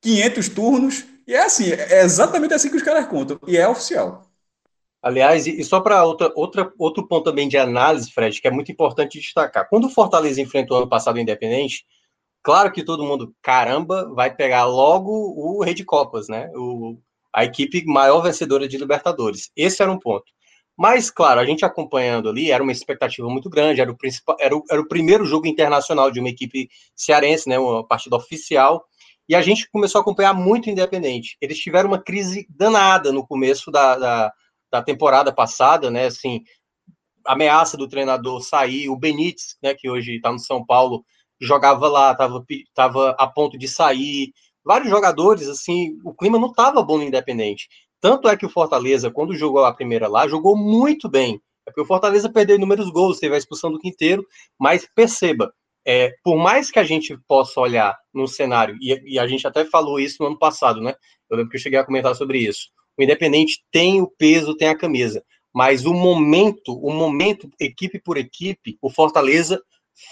500 turnos. E é assim, é exatamente assim que os caras contam. E é oficial. Aliás, e só para outra, outra, outro ponto também de análise, Fred, que é muito importante destacar. Quando o Fortaleza enfrentou ano passado o Independente, claro que todo mundo, caramba, vai pegar logo o Rei de Copas, né? O, a equipe maior vencedora de Libertadores. Esse era um ponto. Mas, claro, a gente acompanhando ali, era uma expectativa muito grande, era o, principal, era o, era o primeiro jogo internacional de uma equipe cearense, né, uma partida oficial, e a gente começou a acompanhar muito Independente. Eles tiveram uma crise danada no começo da, da, da temporada passada, né, assim, ameaça do treinador sair, o Benítez, né, que hoje está no São Paulo, jogava lá, estava tava a ponto de sair, vários jogadores, assim, o clima não estava bom no Independente. Tanto é que o Fortaleza, quando jogou a primeira lá, jogou muito bem. É porque o Fortaleza perdeu inúmeros gols, teve a expulsão do Quinteiro, mas perceba, é, por mais que a gente possa olhar no cenário, e, e, a gente até falou isso no ano passado, né? Eu lembro que eu cheguei a comentar sobre isso. O Independente tem o peso, tem a camisa, mas o momento, o momento, equipe por equipe, o Fortaleza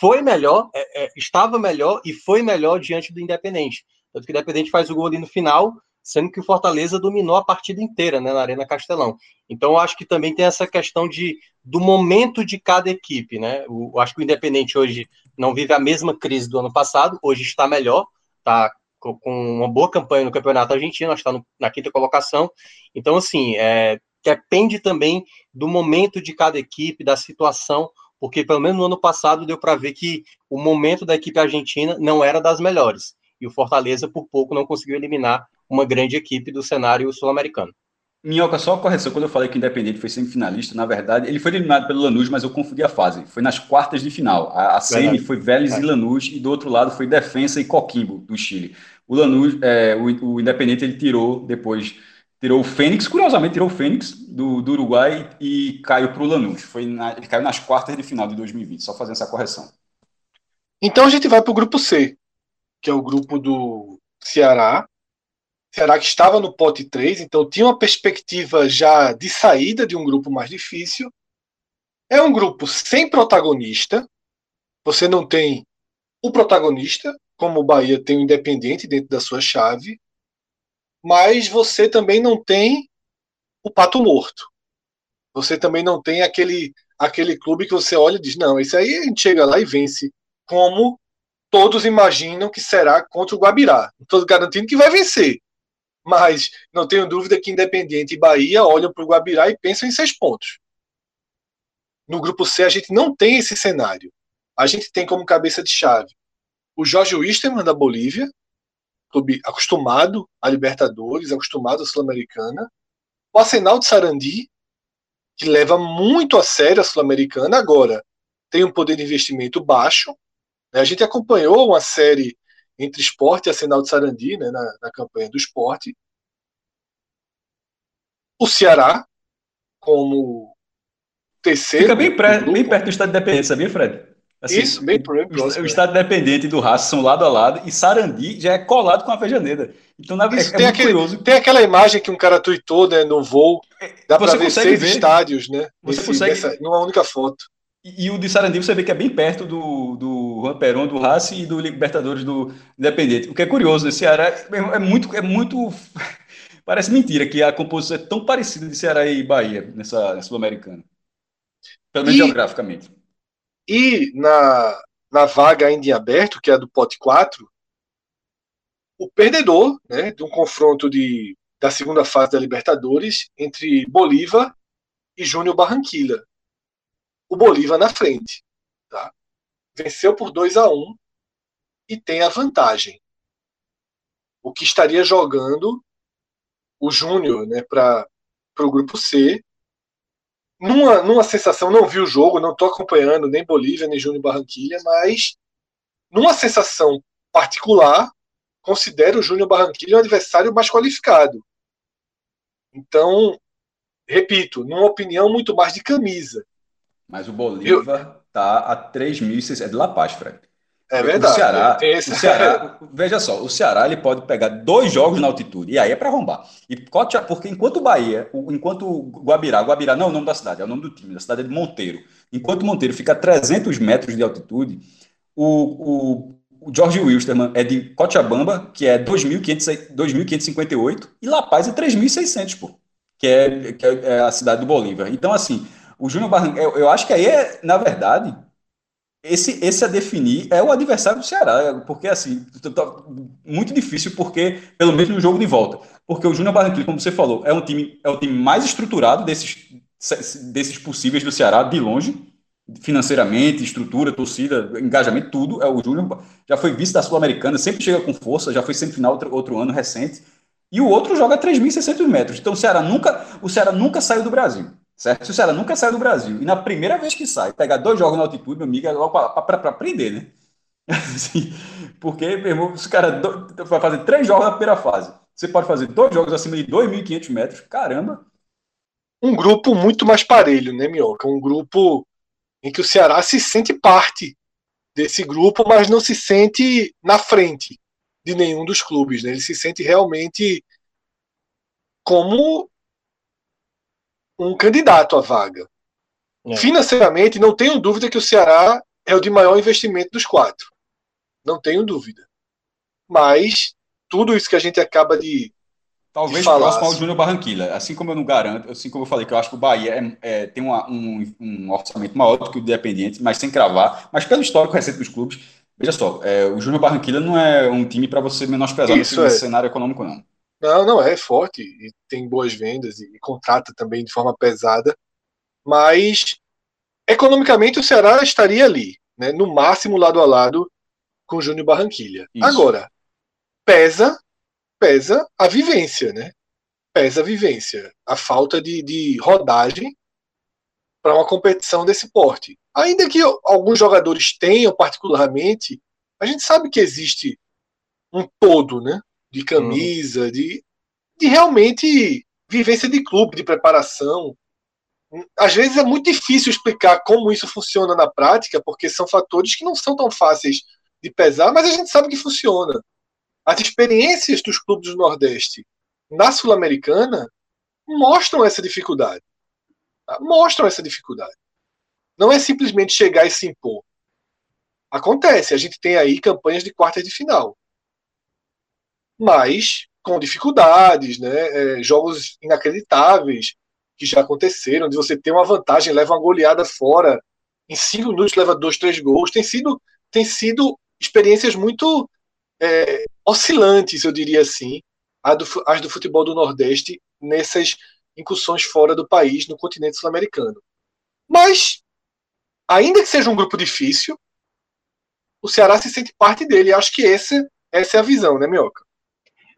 foi melhor, é, é, estava melhor e foi melhor diante do Independente. Tanto que o Independente faz o gol ali no final, sendo que o Fortaleza dominou a partida inteira né, na Arena Castelão. Então, eu acho que também tem essa questão de, do momento de cada equipe. Né? Eu, eu acho que o Independente hoje não vive a mesma crise do ano passado, hoje está melhor, está com uma boa campanha no Campeonato Argentino, está na quinta colocação. Então, assim, é, depende também do momento de cada equipe, da situação, porque pelo menos no ano passado deu para ver que o momento da equipe argentina não era das melhores. E o Fortaleza, por pouco, não conseguiu eliminar uma grande equipe do cenário sul-americano. Minhoca, só uma correção, quando eu falei que o Independente foi semifinalista, na verdade, ele foi eliminado pelo Lanús, mas eu confundi a fase. Foi nas quartas de final. A, a semi foi Vélez é. e Lanús, e do outro lado foi Defensa e Coquimbo, do Chile. O Lanús, é, o, o, Independente, ele tirou depois, tirou o Fênix, curiosamente tirou o Fênix do, do Uruguai e caiu para o Lanús. Foi na, ele caiu nas quartas de final de 2020, só fazendo essa correção. Então a gente vai para o grupo C, que é o grupo do Ceará, Ceará que estava no pote 3, então tinha uma perspectiva já de saída de um grupo mais difícil. É um grupo sem protagonista. Você não tem o protagonista, como o Bahia tem o Independente dentro da sua chave, mas você também não tem o pato morto. Você também não tem aquele aquele clube que você olha e diz: não, esse aí a gente chega lá e vence, como todos imaginam que será contra o Guabirá. Estou garantindo que vai vencer. Mas não tenho dúvida que Independente e Bahia olham para o Guabirá e pensam em seis pontos. No grupo C, a gente não tem esse cenário. A gente tem como cabeça de chave o Jorge Wisterman, da Bolívia, clube acostumado a Libertadores, acostumado à Sul-Americana. O Arsenal de Sarandi, que leva muito a sério a Sul-Americana, agora tem um poder de investimento baixo. Né? A gente acompanhou uma série entre esporte e Arsenal de Sarandi, né, na, na campanha do esporte. O Ceará, como terceiro. Fica bem, pré, bem perto do estado de dependência, sabia, Fred? Assim, Isso, bem próximo. O, estado dependente do Raça são lado a lado e Sarandi já é colado com a Vejaneira. Então, na, Isso, é, tem, é aquele, curioso. tem aquela imagem que um cara tweetou né, no voo, é, dá para ver seis ver. estádios, né? Você nesse, consegue... Nessa, numa única foto. E, e, o de Sarandi você vê que é bem perto do, do Juan Perón, do Racing e do Libertadores do Independente. O que é curioso, né? Ceará é, é muito, é muito. Parece mentira que a composição é tão parecida de Ceará e Bahia nessa, nessa Sul-Americana. Pelo menos e, geograficamente. E na, na vaga ainda em aberto, que é a do pote 4, o perdedor né, de um confronto de, da segunda fase da Libertadores entre Bolívar e Júnior Barranquilla o Bolívar na frente. Tá? Venceu por 2 a 1 e tem a vantagem. O que estaria jogando o Júnior né, para o grupo C. Numa, numa sensação, não vi o jogo, não estou acompanhando nem Bolívia, nem Júnior Barranquilha, mas numa sensação particular, considero o Júnior Barranquilha um adversário mais qualificado. Então, repito, numa opinião muito mais de camisa. Mas o Bolívar está a 3.600. É de La Paz, Fred. É verdade. O Ceará, esse... o Ceará, veja só, o Ceará ele pode pegar dois jogos na altitude, e aí é para arrombar. E porque enquanto o Bahia, enquanto o Guabirá, Guabirá não é o nome da cidade, é o nome do time, da cidade é de Monteiro. Enquanto Monteiro fica a 300 metros de altitude, o, o, o George Wilstermann é de Cochabamba, que é 2.558, e La Paz é 3.600, pô, que é, que é a cidade do Bolívar. Então, assim, o Júnior Barranquilla, eu, eu acho que aí é, na verdade, esse, esse a definir é o adversário do Ceará, porque assim, tá muito difícil, porque, pelo menos no jogo de volta. Porque o Júnior Barranquilla, como você falou, é um time, é o time mais estruturado desses, desses possíveis do Ceará, de longe, financeiramente, estrutura, torcida, engajamento, tudo. É o Júnior, já foi vice da Sul-Americana, sempre chega com força, já foi semifinal outro, outro ano recente. E o outro joga 3.600 metros. Então o Ceará nunca, o Ceará nunca saiu do Brasil. Certo? Se o Ceará nunca sai do Brasil e na primeira vez que sai, pegar dois jogos na altitude, meu amigo, é logo para aprender, né? Assim, porque, meu irmão, se o cara vai fazer três jogos na primeira fase, você pode fazer dois jogos acima de 2.500 metros, caramba. Um grupo muito mais parelho, né, Mioca? Um grupo em que o Ceará se sente parte desse grupo, mas não se sente na frente de nenhum dos clubes, né? Ele se sente realmente como um candidato à vaga. É. Financeiramente, não tenho dúvida que o Ceará é o de maior investimento dos quatro. Não tenho dúvida. Mas tudo isso que a gente acaba de. Talvez de falar, próximo ao assim. Júnior Barranquilla. Assim como eu não garanto, assim como eu falei que eu acho que o Bahia é, é, tem uma, um, um, orçamento maior do que o Independiente, mas sem cravar. Mas pelo histórico recente dos clubes, veja só, é, o Júnior Barranquilla não é um time para você menosprezar isso nesse é. cenário econômico, não. Não, não, é forte e tem boas vendas e, e contrata também de forma pesada, mas economicamente o Ceará estaria ali, né, no máximo lado a lado com o Júnior Barranquilha. Isso. Agora, pesa, pesa a vivência, né? Pesa a vivência, a falta de, de rodagem para uma competição desse porte. Ainda que alguns jogadores tenham particularmente, a gente sabe que existe um todo, né? De camisa, de, de realmente vivência de clube, de preparação. Às vezes é muito difícil explicar como isso funciona na prática, porque são fatores que não são tão fáceis de pesar, mas a gente sabe que funciona. As experiências dos clubes do Nordeste na Sul-Americana mostram essa dificuldade. Tá? Mostram essa dificuldade. Não é simplesmente chegar e se impor. Acontece, a gente tem aí campanhas de quartas de final mas com dificuldades, né? É, jogos inacreditáveis que já aconteceram, de você ter uma vantagem, leva uma goleada fora, em cinco minutos leva dois, três gols. Tem sido, tem sido experiências muito é, oscilantes, eu diria assim, as do futebol do Nordeste nessas incursões fora do país, no continente sul-americano. Mas, ainda que seja um grupo difícil, o Ceará se sente parte dele. Acho que esse, essa é a visão, né, Mioca?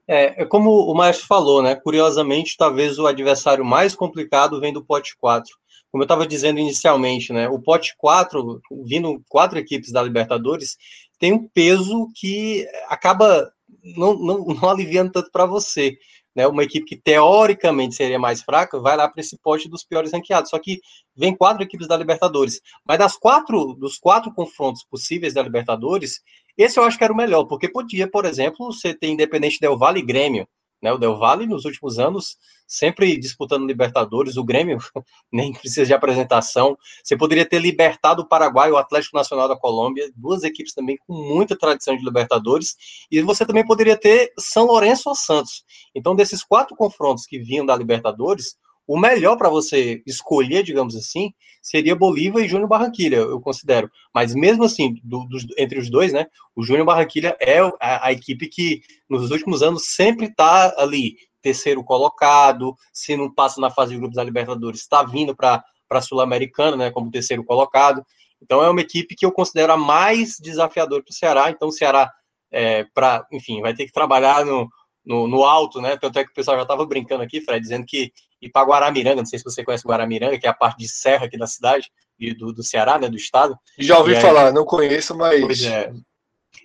É, é, como o Maestro falou, né? Curiosamente, talvez o adversário mais complicado vem do pote 4. Como eu estava dizendo inicialmente, né? O pote 4, vindo quatro equipes da Libertadores, tem um peso que acaba não, não, não aliviando tanto para você. Né, uma equipe que teoricamente seria mais fraca, vai lá para esse pote dos piores ranqueados. Só que vem quatro equipes da Libertadores. Mas das quatro, dos quatro confrontos possíveis da Libertadores, esse eu acho que era o melhor, porque podia, por exemplo, você ter Independente Del Valle e Grêmio. Né? O Del Valle, nos últimos anos, sempre disputando Libertadores, o Grêmio nem precisa de apresentação. Você poderia ter libertado o Paraguai, o Atlético Nacional da Colômbia, duas equipes também com muita tradição de Libertadores, e você também poderia ter São Lourenço ou Santos. Então, desses quatro confrontos que vinham da Libertadores, o melhor para você escolher, digamos assim, seria Bolívar e Júnior Barranquilha, eu considero. Mas mesmo assim, do, do, entre os dois, né, o Júnior Barranquilha é a, a, equipe que nos últimos anos sempre está ali, terceiro colocado, se não passa na fase de grupos da Libertadores, está vindo para a Sul-Americana, né, como terceiro colocado. Então é uma equipe que eu considero a mais desafiadora para o Ceará. Então o Ceará, é, para, enfim, vai ter que trabalhar no, no, no, alto, né? Tanto é que o pessoal já estava brincando aqui, Fred, dizendo que ir para Guaramiranga, não sei se você conhece Guaramiranga, que é a parte de serra aqui da cidade, e do, do Ceará, né, do estado. Já ouvi falar, não conheço, mas. Pois é.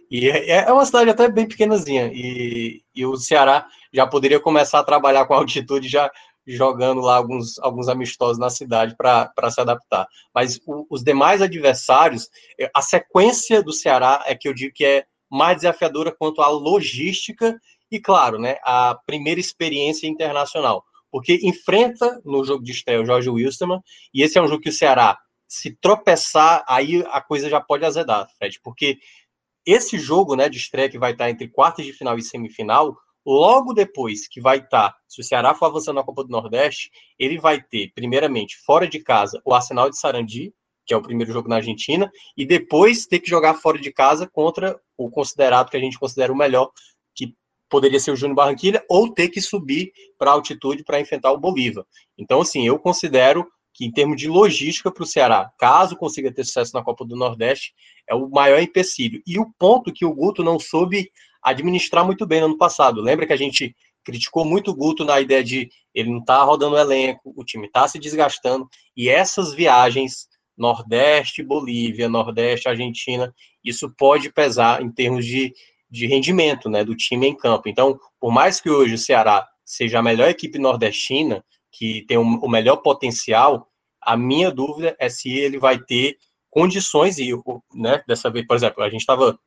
E é, é uma cidade até bem pequenazinha, e, e o Ceará já poderia começar a trabalhar com altitude já, jogando lá alguns, alguns amistosos na cidade para se adaptar. Mas o, os demais adversários, é, a sequência do Ceará é que eu digo que é mais desafiadora quanto à logística e, claro, né, a primeira experiência internacional. Porque enfrenta no jogo de estreia o Jorge Wilstermann, e esse é um jogo que o Ceará, se tropeçar, aí a coisa já pode azedar, Fred, porque esse jogo né, de estreia que vai estar entre quartas de final e semifinal, logo depois que vai estar, se o Ceará for avançando na Copa do Nordeste, ele vai ter, primeiramente, fora de casa, o Arsenal de Sarandi, que é o primeiro jogo na Argentina, e depois ter que jogar fora de casa contra o considerado, que a gente considera o melhor, poderia ser o Júnior Barranquilha, ou ter que subir para altitude para enfrentar o Bolívar. Então, assim, eu considero que em termos de logística para o Ceará, caso consiga ter sucesso na Copa do Nordeste, é o maior empecilho. E o ponto que o Guto não soube administrar muito bem no ano passado. Lembra que a gente criticou muito o Guto na ideia de ele não tá rodando o elenco, o time tá se desgastando, e essas viagens Nordeste, Bolívia, Nordeste, Argentina, isso pode pesar em termos de, de rendimento né, do time em campo. Então, por mais que hoje o Ceará seja a melhor equipe nordestina, que tem o, melhor potencial, a minha dúvida é se ele vai ter condições, e né, dessa vez, por exemplo, a gente estava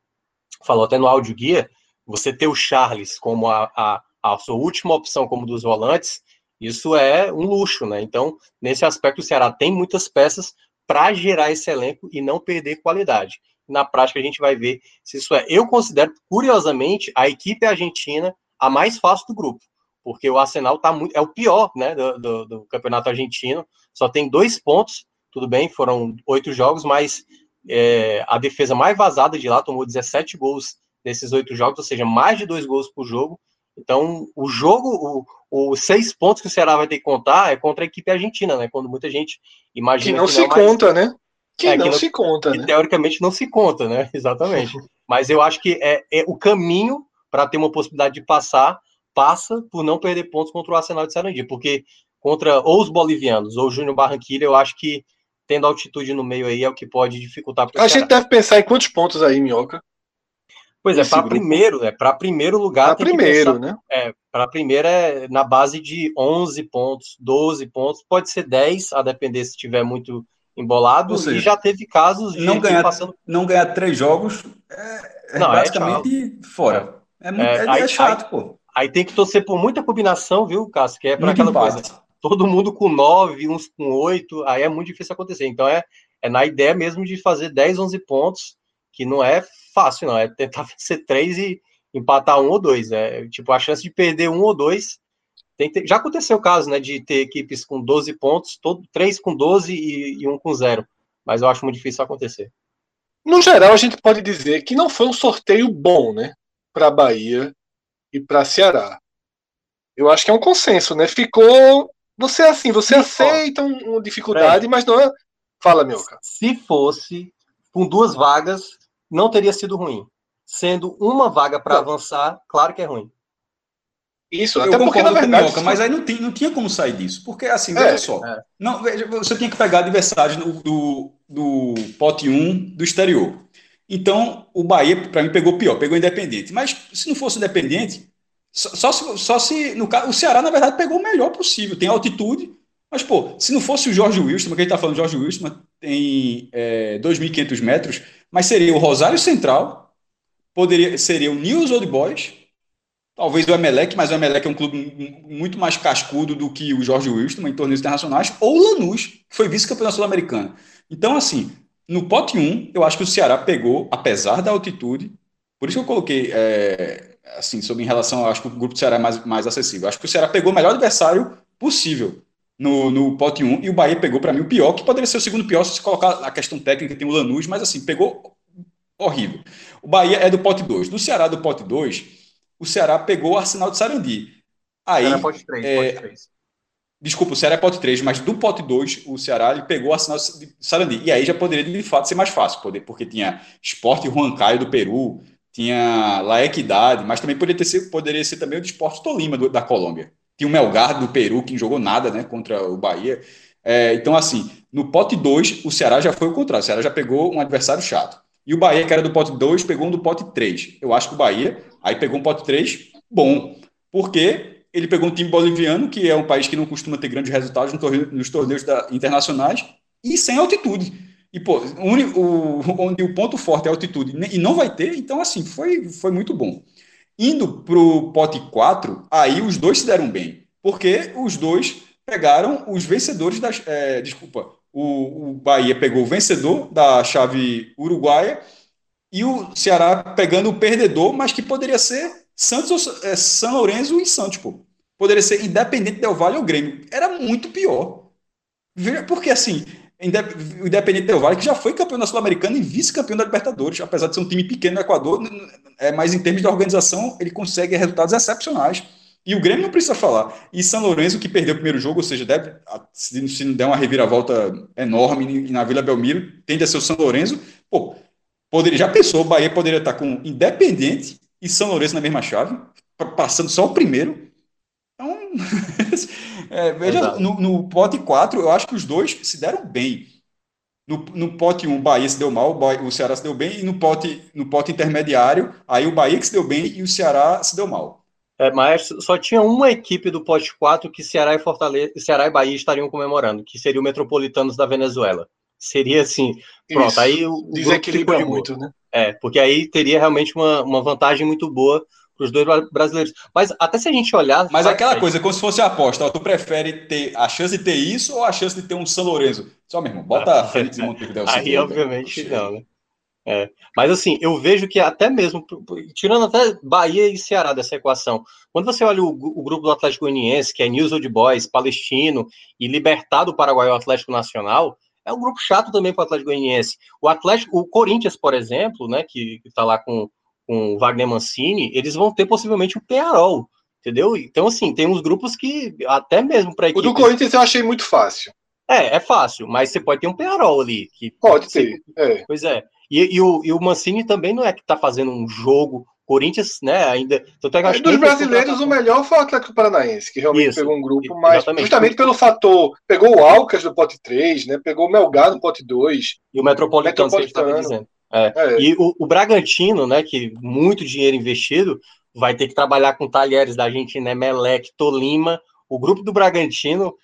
falou até no áudio guia, você ter o Charles como a, a, a sua última opção como dos volantes, isso é um luxo, né? Então, nesse aspecto, o Ceará tem muitas peças para gerar esse elenco e não perder qualidade. Na prática, a gente vai ver se isso é. Eu considero, curiosamente, a equipe argentina a mais fácil do grupo, porque o Arsenal tá muito, é o pior né, do, do, do campeonato argentino, só tem dois pontos, tudo bem, foram oito jogos, mas é, a defesa mais vazada de lá tomou 17 gols nesses oito jogos, ou seja, mais de dois gols por jogo. Então, o jogo, os seis pontos que o Ceará vai ter que contar é contra a equipe argentina, né? Quando muita gente imagina. Que não que se não, conta, né? Que, é, não, que não se conta, que né? Teoricamente não se conta, né? Exatamente. mas eu acho que é, é o caminho para ter uma possibilidade de passar passa por não perder pontos contra o Arsenal de Sarandi, porque contra ou os bolivianos ou o Júnior Barranquilla, eu acho que tendo altitude no meio aí é o que pode dificultar. A gente deve pensar em quantos pontos aí, Minhoca? Pois é, para primeiro, é para primeiro lugar. Para primeiro, pensar, né? É, para primeiro é na base de 11 pontos, 12 pontos, pode ser 10, a depender se estiver muito embolado. Seja, e já teve casos de não ganhar, passando... não ganhar três jogos é, é não, é basicamente é fora. É, muito, é, aí, chato, aí, pô. Aí tem que torcer por muita combinação, viu, Cássio? Que é para aquela empate. coisa. Todo mundo com 9, uns com 8, aí é muito difícil acontecer. Então é, é na ideia mesmo de fazer 10, 11 pontos, que não é fácil, não. É tentar vencer três e empatar um ou dois. É, tipo, a chance de perder um ou dois. Ter, já aconteceu o caso, né, de ter equipes com 12 pontos, todo, três com 12 e, e um com zero. Mas eu acho muito difícil acontecer. No geral, a gente pode dizer que não foi um sorteio bom, né, para Bahia e para Ceará. Eu acho que é um consenso, né? Ficou. Você assim, você aceita uma dificuldade, é. mas não é. Fala, meu cara. Se fosse com duas vagas, não teria sido ruim. Sendo uma vaga para avançar, claro que é ruim. Isso, até eu porque na verdade. Minhoca, mas aí não, tinha, não tinha como sair disso. Porque, assim, é, veja só. É. Não, veja, você tinha que pegar adversários do, do, do pote 1 do exterior. Então, o Bahia, para mim, pegou pior, pegou Independente. Mas se não fosse Independente, só, só, se, só se. No, o Ceará, na verdade, pegou o melhor possível. Tem altitude, mas, pô, se não fosse o Jorge Wilson, que a gente tá falando, Jorge Wilson tem é, 2.500 metros, mas seria o Rosário Central, poderia seria o News Old Boys, talvez o Emelec, mas o Emelec é um clube muito mais cascudo do que o Jorge Wilson em torneios internacionais, ou o Lanús, que foi vice-campeão sul-americano. Então, assim, no pote 1, eu acho que o Ceará pegou, apesar da altitude, por isso que eu coloquei, é, assim, sobre em relação, eu acho que o grupo do Ceará é mais, mais acessível. Eu acho que o Ceará pegou o melhor adversário possível no, no pote 1 e o Bahia pegou para mim o pior, que poderia ser o segundo pior se colocar a questão técnica, tem o Lanús, mas assim, pegou horrível. O Bahia é do pote 2. Do Ceará do pote 2, o Ceará pegou o Arsenal de Sarandi. Aí, Ceará pote 3, é, pote 3. Desculpa, o Ceará é pote 3, mas do pote 2, o Ceará ele pegou o Arsenal de Sarandi. E aí já poderia, de fato, ser mais fácil, porque tinha Esporte Juan Caio do Peru, tinha La Equidade, mas também poderia, ter, poderia ser também o de Esporte Tolima do, da Colômbia. Tinha o Melgar do Peru, que não jogou nada né, contra o Bahia. É, então, assim, no pote 2, o Ceará já foi o contrário. O Ceará já pegou um adversário chato. E o Bahia, que era do pote 2, pegou um do pote 3. Eu acho que o Bahia aí pegou um pote 3 bom. Porque ele pegou um time boliviano, que é um país que não costuma ter grandes resultados nos torneios da, internacionais, e sem altitude. E, pô, o, onde o ponto forte é a altitude e não vai ter, então, assim, foi, foi muito bom. Indo para o pote 4, aí os dois se deram bem, porque os dois pegaram os vencedores das. É, desculpa, o, o Bahia pegou o vencedor da chave uruguaia e o Ceará pegando o perdedor, mas que poderia ser Santos, é, São Lourenço e Santos, pô. Poderia ser Independente Del Vale ou Grêmio. Era muito pior. Porque assim, o Independente Del Vale, que já foi campeão da Sul-Americana e vice-campeão da Libertadores, apesar de ser um time pequeno no Equador, é, mas em termos de organização, ele consegue resultados excepcionais. E o Grêmio não precisa falar. E São Lourenço, que perdeu o primeiro jogo, ou seja, deve, se não der uma reviravolta enorme na Vila Belmiro, tende a ser o São Lourenço. Pô, poderia, já pensou, o Bahia poderia estar com Independente e São Lourenço na mesma chave, passando só o primeiro. Então, é, veja, no, no, pote 4, eu acho que os dois se deram bem. No, no pote 1, o Bahia se deu mal, o, Bahia, o Ceará se deu bem, e no pote, no pote intermediário, aí o Bahia que se deu bem e o Ceará se deu mal. É, mas só tinha uma equipe do pote 4 que Ceará e Fortaleza, Ceará e Bahia estariam comemorando, que seria o Metropolitanos da Venezuela. Seria assim, pronto, Isso. aí o desequilibra de muito, né? É, porque aí teria realmente uma, uma vantagem muito boa para os dois brasileiros. Mas até se a gente olhar. Mas aquela coisa, como se fosse a aposta, ó, tu prefere ter a chance de ter isso ou a chance de ter um São Lourenço? Só mesmo, bota ah, a Fênix e Montevideo. Aí, obviamente, não, né? É. Mas assim, eu vejo que até mesmo, tirando até Bahia e Ceará dessa equação, quando você olha o, o grupo do Atlético Goianiense, que é News Old Boys, Palestino e Libertado Paraguai o Atlético Nacional, é um grupo chato também para o Atlético Goianiense. O Atlético, o Corinthians, por exemplo, né, que está lá com, com o Wagner Mancini, eles vão ter possivelmente o Pearol, entendeu? Então, assim, tem uns grupos que até mesmo para O do Corinthians eu achei muito fácil. É, é fácil, mas você pode ter um Pearol ali. Que pode ter, é. Pois é. E, e, o, e o Mancini também não é que está fazendo um jogo. Corinthians, né, ainda. Tanto é que é, dos brasileiros, o melhor foi o Atlético Paranaense, que realmente Isso, pegou um grupo, mas justamente pelo fator. Pegou o Alcas do pote 3, né? Pegou o Melgar no pote 2. E o Metropolitano, Metropolitano. que a gente estava dizendo. É. É. E o, o, Bragantino, né, que muito dinheiro investido, vai ter que trabalhar com talheres da Argentina, né, Melec, Tolima. O grupo do Bragantino.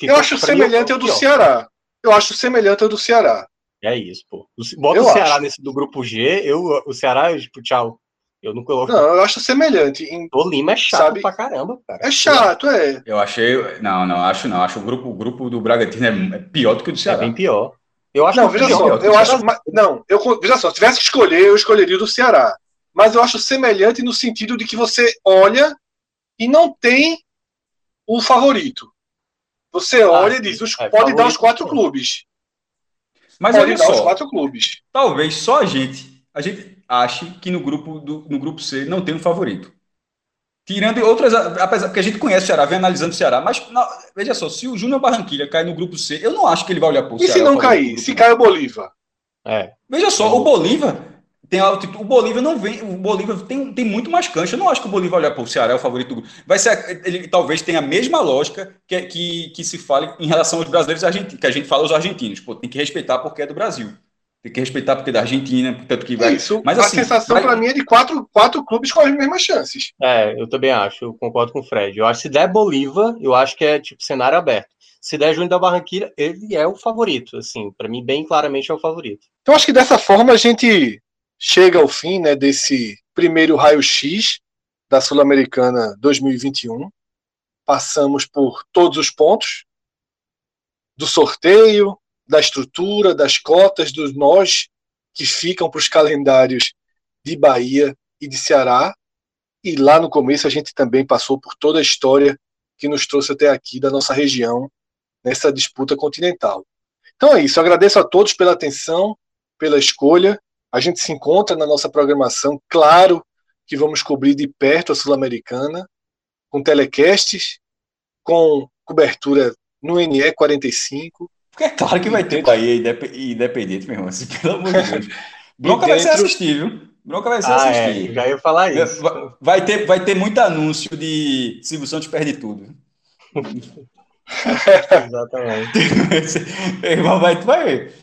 Eu acho semelhante ao do Ceará. Eu acho semelhante ao do Ceará. É isso, pô. Bota eu o Ceará acho. nesse do grupo G, eu, o Ceará, tipo, tchau. Eu não coloco. Não, eu acho semelhante. Em, o Lima é chato sabe? pra caramba, cara. É chato, é. Eu achei. Não, não, acho não. Acho o grupo, o grupo do Bragantino é, é pior do que o do Ceará. É bem pior. Eu acho não, veja pior, só, eu acho. Não, eu, veja só, se tivesse que escolher, eu escolheria o do Ceará. Mas eu acho semelhante no sentido de que você olha e não tem o favorito. Você ah, olha e diz, os, é, pode dar os quatro clubes. Mas olha só, os quatro clubes. Talvez só a gente, a gente ache que no grupo do, no grupo C não tem um favorito. Tirando outras, apesar porque a gente conhece o Ceará, vem analisando o Ceará, mas não, veja só, se o Júnior Barranquilha cai no grupo C, eu não acho que ele vai olhar para o Ceará. E se não cair? Se cai o Bolívar? É. Veja só, o Bolívar tem altitude, o Bolívar não vem, o Bolívar tem, tem muito mais cancha. Eu não acho que o Bolívar olhar para o Ceará é o favorito do grupo. Vai ser, ele talvez tenha a mesma lógica que, que, que se fale em relação aos brasileiros argentinos, que a gente fala aos argentinos. Pô, tem que respeitar porque é do Brasil. Tem que respeitar porque é da Argentina, portanto que vai. Isso, mas a assim, sensação vai... para mim é de quatro, quatro clubes com as mesmas chances. É, eu também acho, eu concordo com o Fred. Eu acho que se der Bolívar, eu acho que é tipo cenário aberto. Se der Júnior da Barranquilla, ele é o favorito, assim, para mim bem claramente é o favorito. Então acho que dessa forma a gente chega ao fim, né, desse primeiro raio-x da Sul-Americana 2021. Passamos por todos os pontos do sorteio, da estrutura, das cotas, dos nós que ficam para os calendários de Bahia e de Ceará. E lá no começo a gente também passou por toda a história que nos trouxe até aqui da nossa região nessa disputa continental. Então é isso. agradeço a todos pela atenção, pela escolha. A gente se encontra na nossa programação. Claro que vamos cobrir de perto a Sul-Americana, com telecasts, com cobertura no NE 45 porque é claro que vai ter daí independente, meu irmão. Assim, pelo amor de Deus. Bronca dentro... vai ser assistível. Bronca vai ser ah, assistível. É, já ia falar isso. Vai ter, vai ter muito anúncio de Silvio Santos perde tudo. Exatamente. irmão, vai, tu vai ver.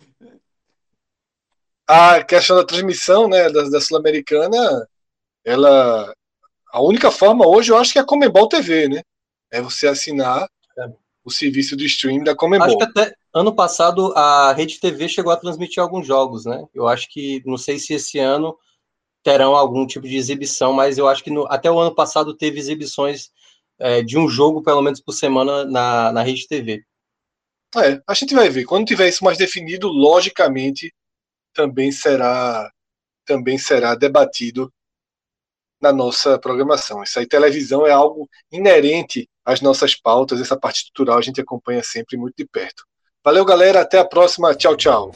A questão da transmissão né, da, da Sul-Americana, ela A única forma hoje eu acho que é a Comebol TV, né? É você assinar é. o serviço de stream da Comebol. Acho que até ano passado a Rede TV chegou a transmitir alguns jogos, né? Eu acho que, não sei se esse ano terão algum tipo de exibição, mas eu acho que no, até o ano passado teve exibições é, de um jogo, pelo menos por semana, na, na Rede TV. É, a gente vai ver. Quando tiver isso mais definido, logicamente também será também será debatido na nossa programação. Isso aí, televisão é algo inerente às nossas pautas, essa parte estrutural a gente acompanha sempre muito de perto. Valeu, galera, até a próxima. Tchau, tchau.